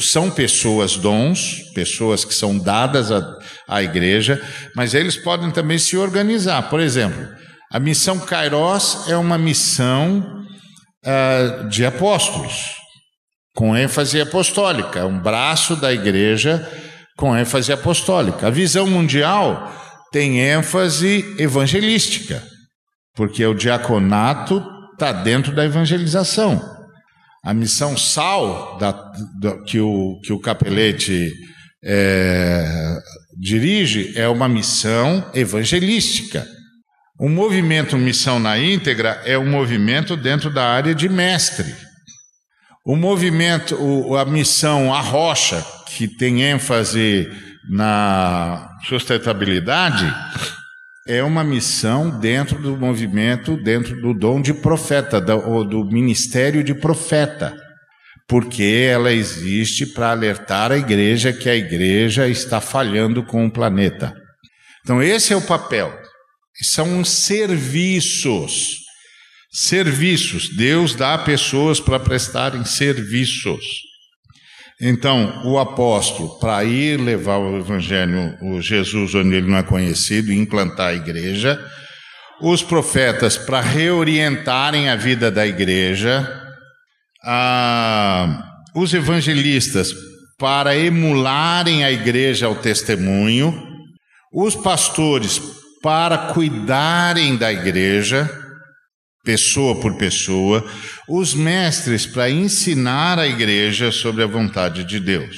A: são pessoas dons, pessoas que são dadas à, à igreja, mas eles podem também se organizar. Por exemplo, a missão Kairos é uma missão uh, de apóstolos, com ênfase apostólica, um braço da igreja com ênfase apostólica. A visão mundial tem ênfase evangelística, porque o diaconato está dentro da evangelização. A missão sal da, da, que, o, que o capelete é, dirige é uma missão evangelística. O movimento Missão na Íntegra é um movimento dentro da área de mestre. O movimento, a missão A Rocha, que tem ênfase na sustentabilidade, é uma missão dentro do movimento, dentro do dom de profeta, do, do ministério de profeta, porque ela existe para alertar a igreja que a igreja está falhando com o planeta. Então, esse é o papel. São serviços. Serviços. Deus dá pessoas para prestarem serviços. Então, o apóstolo, para ir levar o evangelho, o Jesus onde ele não é conhecido, e implantar a igreja, os profetas para reorientarem a vida da igreja, os evangelistas para emularem a igreja ao testemunho, os pastores para cuidarem da igreja, pessoa por pessoa, os mestres para ensinar a igreja sobre a vontade de Deus,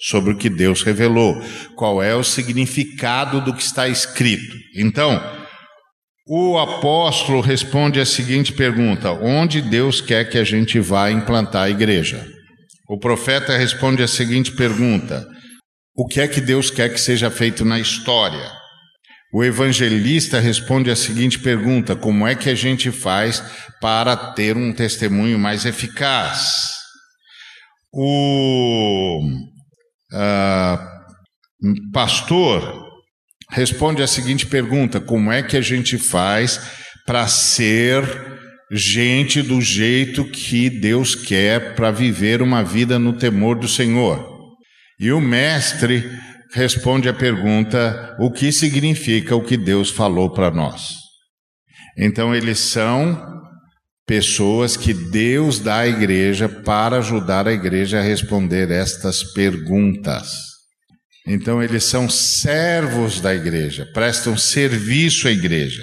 A: sobre o que Deus revelou, qual é o significado do que está escrito. Então, o apóstolo responde a seguinte pergunta: onde Deus quer que a gente vá implantar a igreja? O profeta responde a seguinte pergunta: o que é que Deus quer que seja feito na história? O evangelista responde a seguinte pergunta: como é que a gente faz para ter um testemunho mais eficaz? O uh, pastor responde a seguinte pergunta: como é que a gente faz para ser gente do jeito que Deus quer para viver uma vida no temor do Senhor? E o mestre responde a pergunta: o que significa o que Deus falou para nós? Então, eles são pessoas que Deus dá à igreja para ajudar a igreja a responder estas perguntas. Então, eles são servos da igreja, prestam serviço à igreja.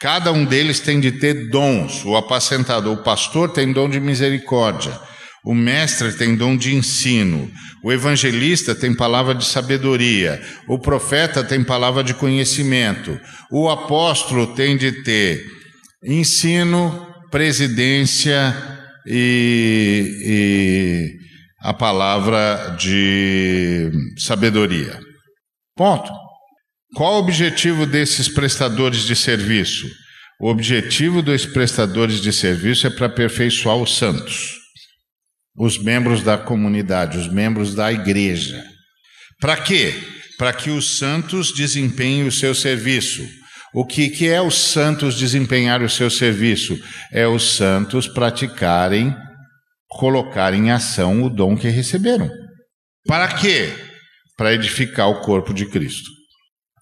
A: Cada um deles tem de ter dons. O apacentador, o pastor tem dom de misericórdia. O mestre tem dom de ensino, o evangelista tem palavra de sabedoria, o profeta tem palavra de conhecimento, o apóstolo tem de ter ensino, presidência e, e a palavra de sabedoria. Ponto. Qual o objetivo desses prestadores de serviço? O objetivo dos prestadores de serviço é para aperfeiçoar os santos os membros da comunidade, os membros da igreja. Para quê? Para que os santos desempenhem o seu serviço. O que, que é os santos desempenhar o seu serviço? É os santos praticarem, colocar em ação o dom que receberam. Para quê? Para edificar o corpo de Cristo.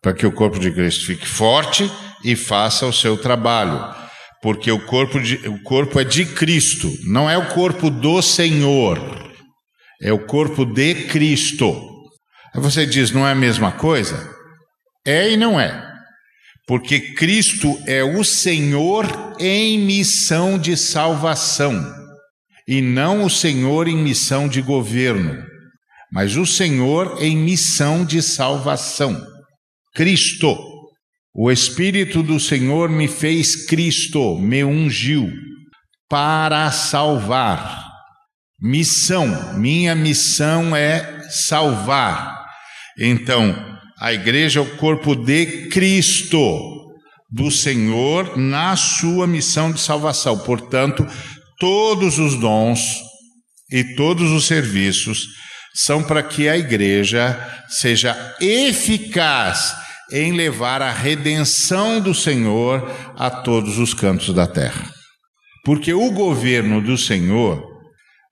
A: Para que o corpo de Cristo fique forte e faça o seu trabalho porque o corpo, de, o corpo é de Cristo, não é o corpo do Senhor, é o corpo de Cristo. Aí você diz, não é a mesma coisa? É e não é. Porque Cristo é o Senhor em missão de salvação, e não o Senhor em missão de governo, mas o Senhor em missão de salvação. Cristo. O Espírito do Senhor me fez Cristo, me ungiu. para salvar. Missão, minha missão é salvar. Então, a igreja é o corpo de Cristo, do Senhor, na sua missão de salvação. Portanto, todos os dons e todos os serviços são para que a igreja seja eficaz em levar a redenção do Senhor a todos os cantos da terra. Porque o governo do Senhor,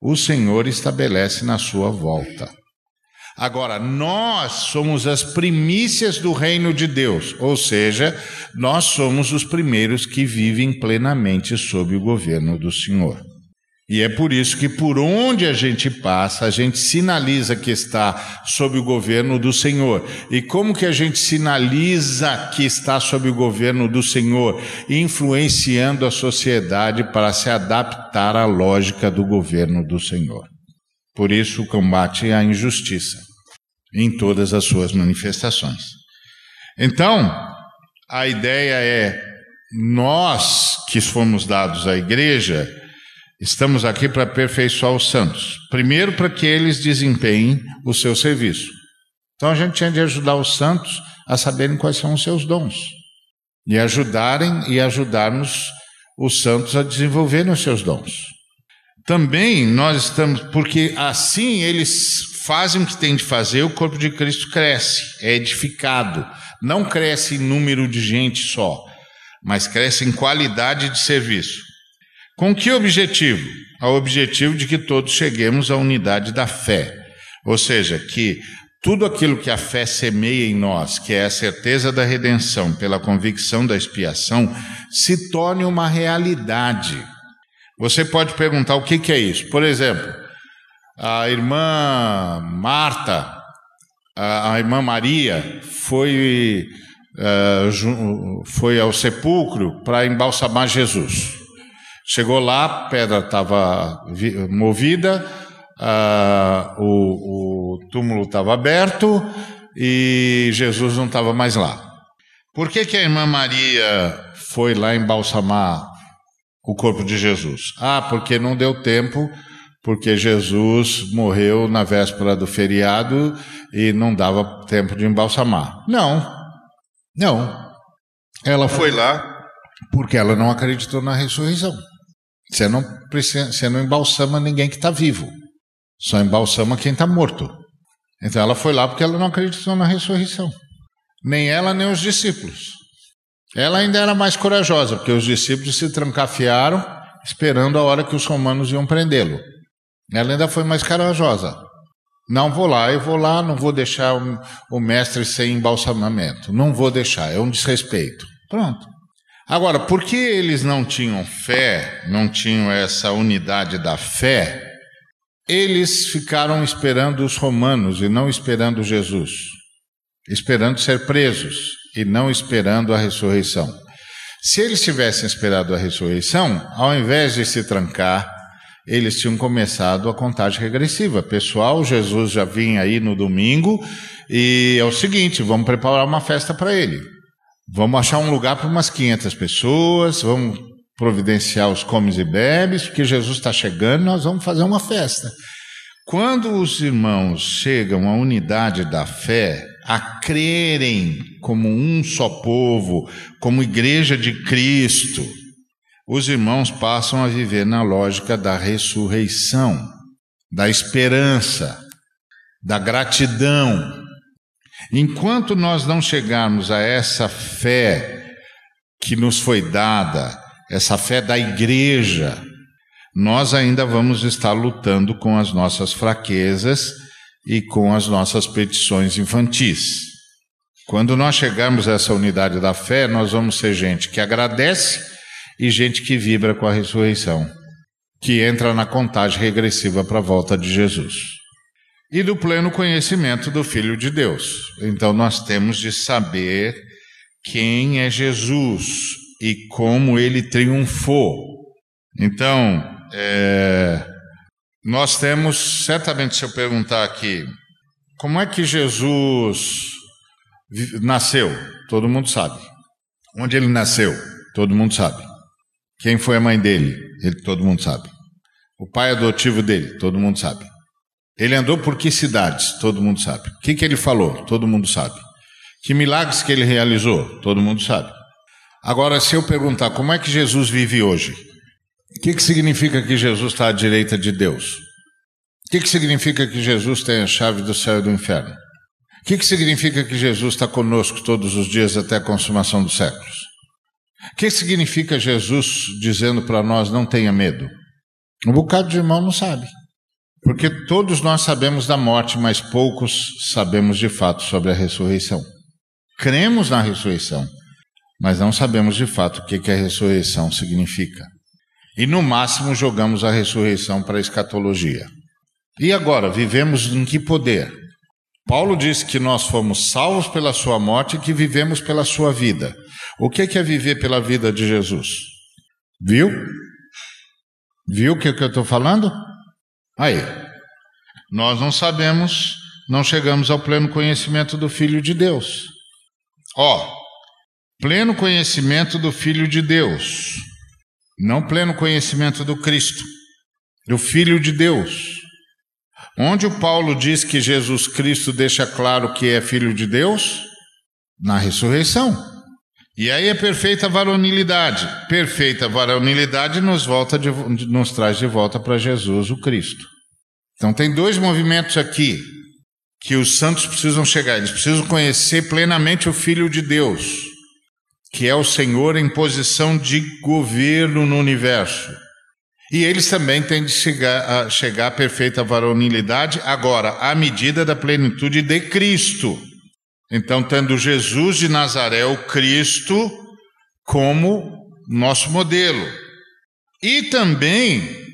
A: o Senhor estabelece na sua volta. Agora, nós somos as primícias do reino de Deus, ou seja, nós somos os primeiros que vivem plenamente sob o governo do Senhor. E é por isso que por onde a gente passa, a gente sinaliza que está sob o governo do Senhor. E como que a gente sinaliza que está sob o governo do Senhor? Influenciando a sociedade para se adaptar à lógica do governo do Senhor. Por isso o combate à injustiça em todas as suas manifestações. Então, a ideia é nós que fomos dados à igreja, Estamos aqui para aperfeiçoar os santos. Primeiro, para que eles desempenhem o seu serviço. Então, a gente tinha de ajudar os santos a saberem quais são os seus dons. E ajudarem e ajudarmos os santos a desenvolverem os seus dons. Também nós estamos, porque assim eles fazem o que tem de fazer, o corpo de Cristo cresce, é edificado. Não cresce em número de gente só, mas cresce em qualidade de serviço. Com que objetivo? Ao objetivo de que todos cheguemos à unidade da fé. Ou seja, que tudo aquilo que a fé semeia em nós, que é a certeza da redenção pela convicção da expiação, se torne uma realidade. Você pode perguntar o que, é isso? Por exemplo, a irmã Marta, a, irmã Maria, foi, uh, foi ao sepulcro para embalsamar Jesus. Chegou lá, a pedra estava movida, o, o túmulo estava aberto e Jesus não estava mais lá. Por que, que a irmã Maria foi lá embalsamar o corpo de Jesus? Ah, porque não deu tempo, porque Jesus morreu na véspera do feriado e não dava tempo de embalsamar. Não, não. Ela foi lá porque ela não acreditou na ressurreição. Você não, precisa, você não embalsama ninguém que está vivo, só embalsama quem está morto. Então ela foi lá porque ela não acreditou na ressurreição. Nem ela, nem os discípulos. Ela ainda era mais corajosa, porque os discípulos se trancafiaram esperando a hora que os romanos iam prendê-lo. Ela ainda foi mais corajosa. Não vou lá, eu vou lá, não vou deixar o, mestre sem embalsamamento. Não vou deixar, é um desrespeito. Pronto. Agora, por que eles não tinham fé, não tinham essa unidade da fé, eles ficaram esperando os romanos e não esperando Jesus, esperando ser presos e não esperando a ressurreição. Se eles tivessem esperado a ressurreição, ao invés de se trancar, eles tinham começado a contagem regressiva. Pessoal, Jesus já vinha aí no domingo e é o seguinte: vamos preparar uma festa para ele. Vamos achar um lugar para umas 500 pessoas, vamos providenciar os comes e bebes, porque Jesus está chegando, nós vamos fazer uma festa. Quando os irmãos chegam à unidade da fé, a crerem como um só povo, como igreja de Cristo, os irmãos passam a viver na lógica da ressurreição, da esperança, da gratidão, Enquanto nós não chegarmos a essa fé que nos foi dada, essa fé da igreja, nós ainda vamos estar lutando com as nossas fraquezas e com as nossas petições infantis. Quando nós chegarmos a essa unidade da fé, nós vamos ser gente que agradece e gente que vibra com a ressurreição, que entra na contagem regressiva para a volta de Jesus e do pleno conhecimento do Filho de Deus. Então nós temos de saber quem é Jesus e como ele triunfou. Então, é, nós temos, certamente, se eu perguntar aqui, como é que Jesus nasceu? Todo mundo sabe. Onde ele nasceu? Todo mundo sabe. Quem foi a mãe dele? Ele todo mundo sabe. O pai adotivo dele, todo mundo sabe. Ele andou por que cidades? Todo mundo sabe. O que, que ele falou? Todo mundo sabe. Que milagres que ele realizou? Todo mundo sabe. Agora, se eu perguntar como é que Jesus vive hoje, o que, que significa que Jesus está à direita de Deus? O que, que significa que Jesus tem a chave do céu e do inferno? O que, que significa que Jesus está conosco todos os dias até a consumação dos séculos? O que significa Jesus dizendo para nós não tenha medo? Um bocado de irmão não sabe. Porque todos nós sabemos da morte, mas poucos sabemos de fato sobre a ressurreição. Cremos na ressurreição, mas não sabemos de fato o que, a ressurreição significa. E no máximo jogamos a ressurreição para a escatologia. E agora, vivemos em que poder? Paulo diz que nós fomos salvos pela sua morte e que vivemos pela sua vida. O que é viver pela vida de Jesus? Viu? Viu o que eu estou falando? Aí, nós não sabemos, não chegamos ao pleno conhecimento do Filho de Deus. Ó, pleno conhecimento do Filho de Deus, não pleno conhecimento do Cristo, do Filho de Deus. Onde o Paulo diz que Jesus Cristo deixa claro que é Filho de Deus? Na ressurreição. E aí a perfeita varonilidade. Perfeita varonilidade nos, volta de, nos traz de volta para Jesus, o Cristo. Então tem dois movimentos aqui que os santos precisam chegar. Eles precisam conhecer plenamente o Filho de Deus, que é o Senhor em posição de governo no universo. E eles também têm de chegar a, chegar à perfeita varonilidade, agora, à medida da plenitude de Cristo. Então, tendo Jesus de Nazaré, o Cristo, como nosso modelo. E também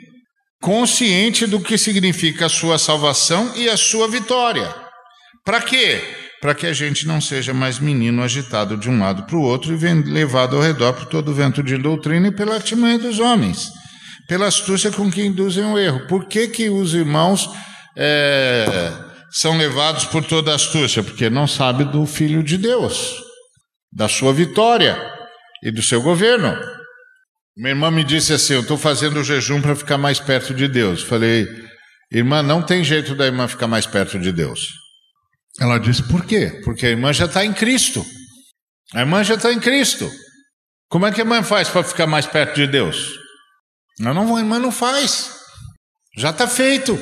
A: consciente do que significa a sua salvação e a sua vitória. Para quê? Para que a gente não seja mais menino agitado de um lado para o outro e levado ao redor por todo o vento de doutrina e pela artimanha dos homens, pela astúcia com que induzem o erro. Por que, que os irmãos. É são levados por toda astúcia, porque não sabe do Filho de Deus, da sua vitória e do seu governo. Minha irmã me disse assim: Eu estou fazendo o jejum para ficar mais perto de Deus. Falei, irmã, não tem jeito da irmã ficar mais perto de Deus. Ela disse: Por quê? Porque a irmã já está em Cristo. A irmã já está em Cristo. Como é que a irmã faz para ficar mais perto de Deus? Não, não, a irmã não faz. Já está feito.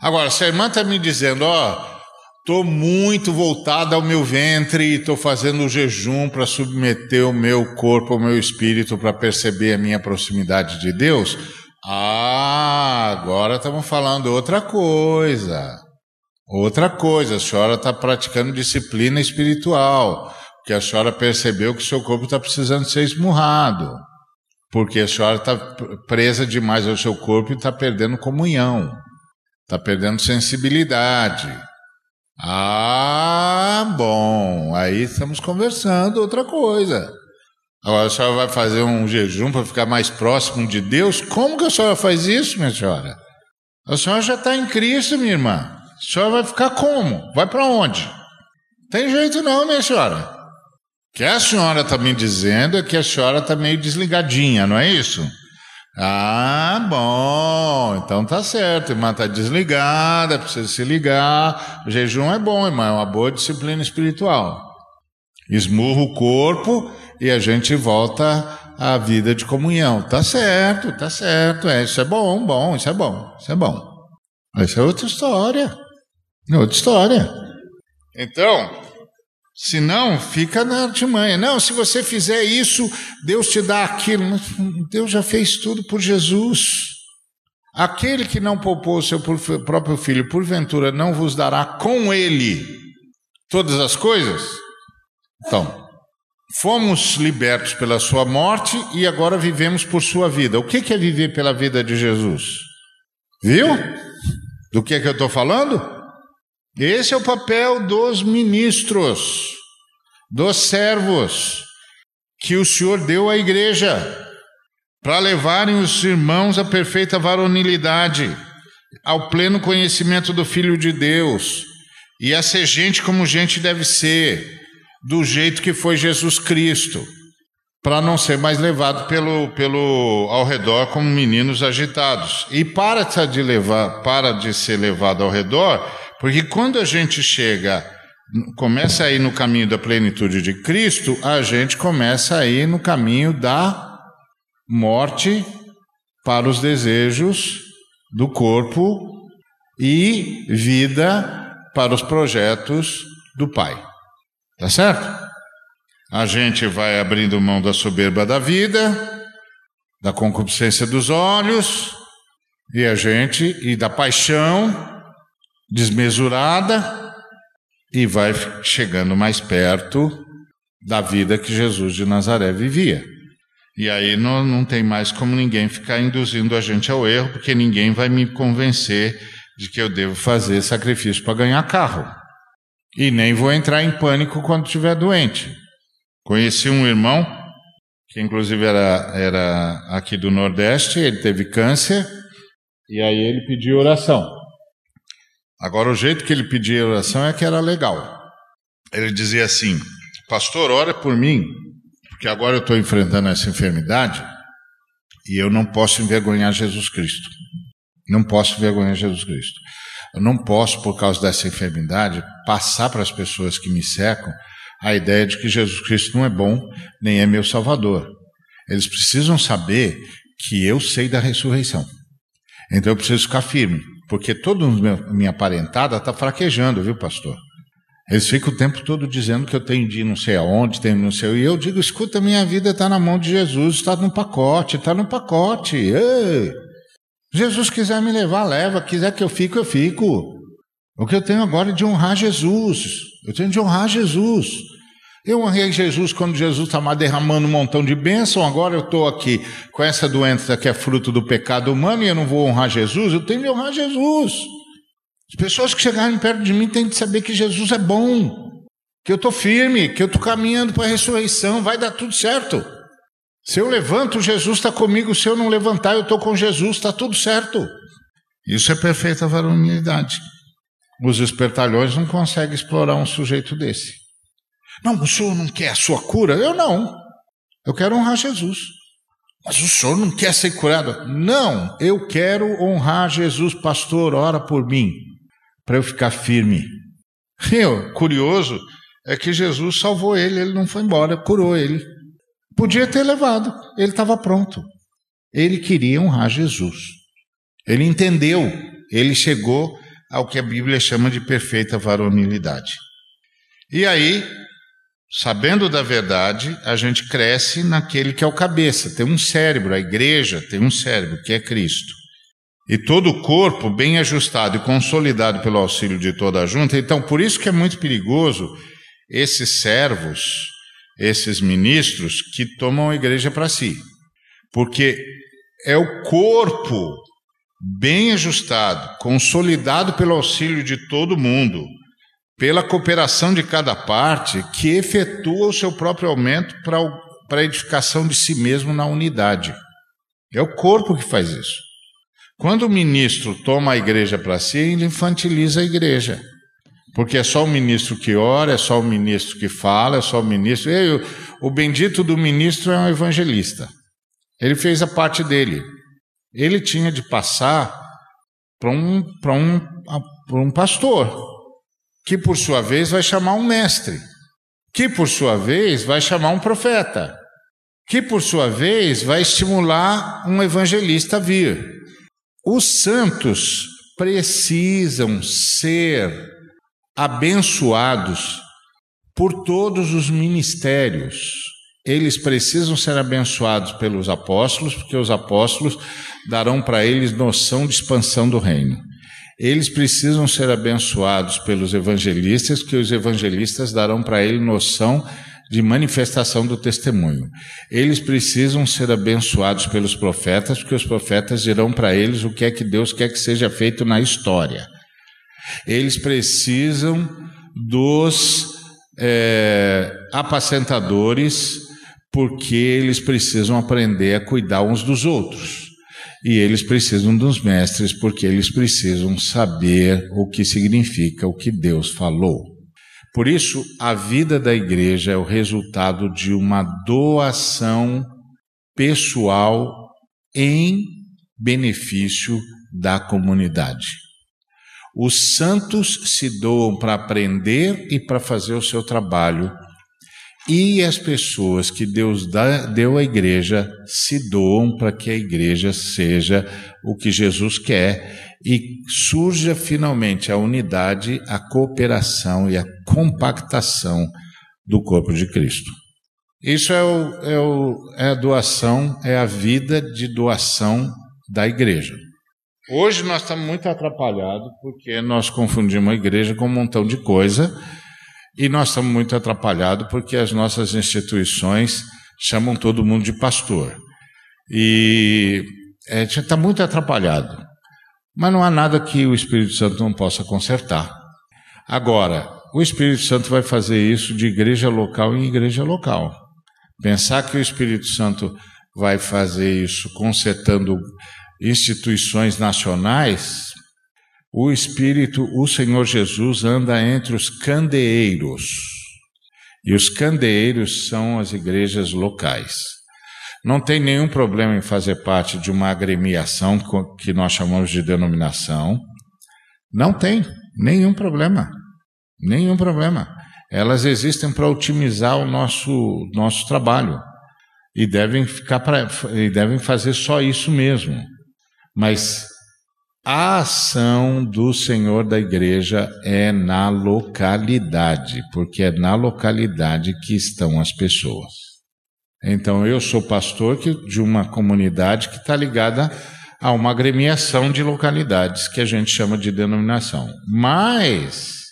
A: Agora, se a irmã está me dizendo, ó, estou muito voltada ao meu ventre e estou fazendo o jejum para submeter o meu corpo, o meu espírito para perceber a minha proximidade de Deus, ah, agora estamos falando outra coisa. Outra coisa, a senhora está praticando disciplina espiritual, porque a senhora percebeu que o seu corpo está precisando ser esmurrado, porque a senhora está presa demais ao seu corpo e está perdendo comunhão. Está perdendo sensibilidade. Ah, bom. Aí estamos conversando outra coisa. Agora a senhora vai fazer um jejum para ficar mais próximo de Deus? Como que a senhora faz isso, minha senhora? A senhora já está em Cristo, minha irmã. A senhora vai ficar como? Vai para onde? Tem jeito não, minha senhora. O que a senhora está me dizendo é que a senhora está meio desligadinha, não é isso? Ah, bom, então tá certo. Irmã está desligada, precisa se ligar. O jejum é bom, irmã, é uma boa disciplina espiritual. Esmurra o corpo e a gente volta à vida de comunhão. Tá certo, tá certo. É, isso é bom, bom, isso é bom, isso é bom. Isso é outra história. É outra história. Então, se não, fica na artimanha. Não, se você fizer isso, Deus te dá aquilo. Deus já fez tudo por Jesus. Aquele que não poupou seu próprio filho, porventura não vos dará com ele todas as coisas? Então, fomos libertos pela sua morte e agora vivemos por sua vida. O que é viver pela vida de Jesus? Viu? Do que é que eu estou falando? Esse é o papel dos ministros, dos servos que o Senhor deu à igreja para levarem os irmãos à perfeita varonilidade, ao pleno conhecimento do Filho de Deus e a ser gente como gente deve ser, do jeito que foi Jesus Cristo, para não ser mais levado pelo, pelo ao redor como meninos agitados. E para de levar, para de ser levado ao redor, porque quando a gente chega, começa a ir no caminho da plenitude de Cristo, a gente começa a ir no caminho da morte para os desejos do corpo e vida para os projetos do Pai. Tá certo? A gente vai abrindo mão da soberba da vida, da concupiscência dos olhos, e a gente e da paixão desmesurada e vai chegando mais perto da vida que Jesus de Nazaré vivia. E aí não, não tem mais como ninguém ficar induzindo a gente ao erro, porque ninguém vai me convencer de que eu devo fazer sacrifício para ganhar carro. E nem vou entrar em pânico quando estiver doente. Conheci um irmão, que inclusive era, era aqui do Nordeste, ele teve câncer, e aí ele pediu oração. Agora, o jeito que ele pedia oração é que era legal. Ele dizia assim: Pastor, ora por mim, porque agora eu estou enfrentando essa enfermidade e eu não posso envergonhar Jesus Cristo. Não posso envergonhar Jesus Cristo. Eu não posso, por causa dessa enfermidade, passar para as pessoas que me cercam a ideia de que Jesus Cristo não é bom, nem é meu Salvador. Eles precisam saber que eu sei da ressurreição. Então eu preciso ficar firme, porque toda minha parentada está fraquejando, viu, pastor? Eles ficam o tempo todo dizendo que eu tenho de ir não sei aonde, tenho não sei. E eu digo: escuta, minha vida está na mão de Jesus, está no pacote, está no pacote. Ei! Jesus quiser me levar, leva. Quiser que eu fique, eu fico. O que eu tenho agora é de honrar Jesus. Eu tenho de honrar Jesus. Eu honrei Jesus quando Jesus estava derramando um montão de bênção. Agora eu estou aqui com essa doença que é fruto do pecado humano e eu não vou honrar Jesus. Eu tenho de honrar Jesus. As pessoas que chegarem perto de mim têm de saber que Jesus é bom, que eu estou firme, que eu estou caminhando para a ressurreição. Vai dar tudo certo. Se eu levanto, Jesus está comigo. Se eu não levantar, eu estou com Jesus. Está tudo certo. Isso é perfeita varonilidade. Os espertalhões não conseguem explorar um sujeito desse. Não, o senhor não quer a sua cura? Eu não. Eu quero honrar Jesus. Mas o senhor não quer ser curado? Não, eu quero honrar Jesus, pastor, ora por mim, para eu ficar firme. Eu, curioso é que Jesus salvou ele, ele não foi embora, curou ele. Podia ter levado, ele estava pronto. Ele queria honrar Jesus. Ele entendeu, ele chegou ao que a Bíblia chama de perfeita varonilidade. E aí, sabendo da verdade, a gente cresce naquele que é o cabeça, tem um cérebro, a igreja tem um cérebro, que é Cristo. E todo o corpo bem ajustado e consolidado pelo auxílio de toda a junta. Então, por isso que é muito perigoso esses servos, esses ministros que tomam a igreja para si. Porque é o corpo bem ajustado, consolidado pelo auxílio de todo mundo, pela cooperação de cada parte, que efetua o seu próprio aumento para, a edificação de si mesmo na unidade. É o corpo que faz isso. Quando o ministro toma a igreja para si, ele infantiliza a igreja. Porque é só o ministro que ora, é só o ministro que fala, é só o ministro. E o, o bendito do ministro é um evangelista. Ele fez a parte dele ele tinha de passar para um, um, um pastor, que por sua vez vai chamar um mestre, que por sua vez vai chamar um profeta, que por sua vez vai estimular um evangelista a vir. Os santos precisam ser abençoados por todos os ministérios eles precisam ser abençoados pelos apóstolos, porque os apóstolos darão para eles noção de expansão do reino. Eles precisam ser abençoados pelos evangelistas, que os evangelistas darão para eles noção de manifestação do testemunho. Eles precisam ser abençoados pelos profetas, porque os profetas dirão para eles o que é que Deus quer que seja feito na história. Eles precisam dos é, apacentadores porque eles precisam aprender a cuidar uns dos outros. E eles precisam dos mestres, porque eles precisam saber o que significa o que Deus falou. Por isso, a vida da igreja é o resultado de uma doação pessoal em benefício da comunidade. Os santos se doam para aprender e para fazer o seu trabalho, e as pessoas que Deus dá, deu à igreja se doam para que a igreja seja o que Jesus quer e surja finalmente a unidade, a cooperação e a compactação do corpo de Cristo. Isso é, o, é, o, é a doação, é a vida de doação da igreja. Hoje nós estamos muito atrapalhados porque nós confundimos a igreja com um montão de coisa e nós estamos muito atrapalhados porque as nossas instituições chamam todo mundo de pastor. E é, está muito atrapalhado. Mas não há nada que o Espírito Santo não possa consertar. Agora, o Espírito Santo vai fazer isso de igreja local em igreja local. Pensar que o Espírito Santo vai fazer isso consertando instituições nacionais, o Espírito, o Senhor Jesus, anda entre os candeeiros. E os candeeiros são as igrejas locais. Não tem nenhum problema em fazer parte de uma agremiação que nós chamamos de denominação. Não tem nenhum problema. Nenhum problema. Elas existem para otimizar o nosso, nosso trabalho. E devem ficar pra, e devem fazer só isso mesmo. Mas a ação do Senhor da igreja é na localidade, porque é na localidade que estão as pessoas. Então, eu sou pastor de uma comunidade que está ligada a uma agremiação de localidades, que a gente chama de denominação. Mas,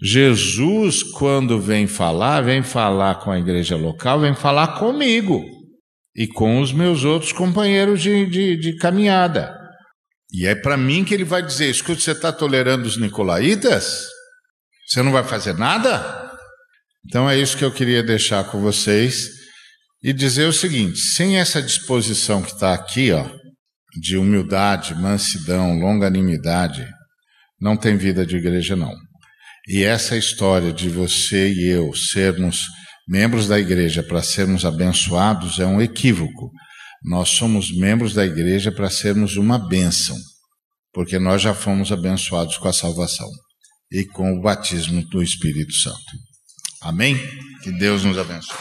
A: Jesus, quando vem falar, vem falar com a igreja local, vem falar comigo e com os meus outros companheiros de, de, de caminhada. E é para mim que ele vai dizer: escute, você está tolerando os nicolaítas? Você não vai fazer nada? Então é isso que eu queria deixar com vocês e dizer o seguinte: sem essa disposição que está aqui, ó, de humildade, mansidão, longanimidade, não tem vida de igreja, não. E essa história de você e eu sermos membros da igreja para sermos abençoados é um equívoco. Nós somos membros da igreja para sermos uma bênção, porque nós já fomos abençoados com a salvação e com o batismo do Espírito Santo. Amém? Que Deus nos abençoe.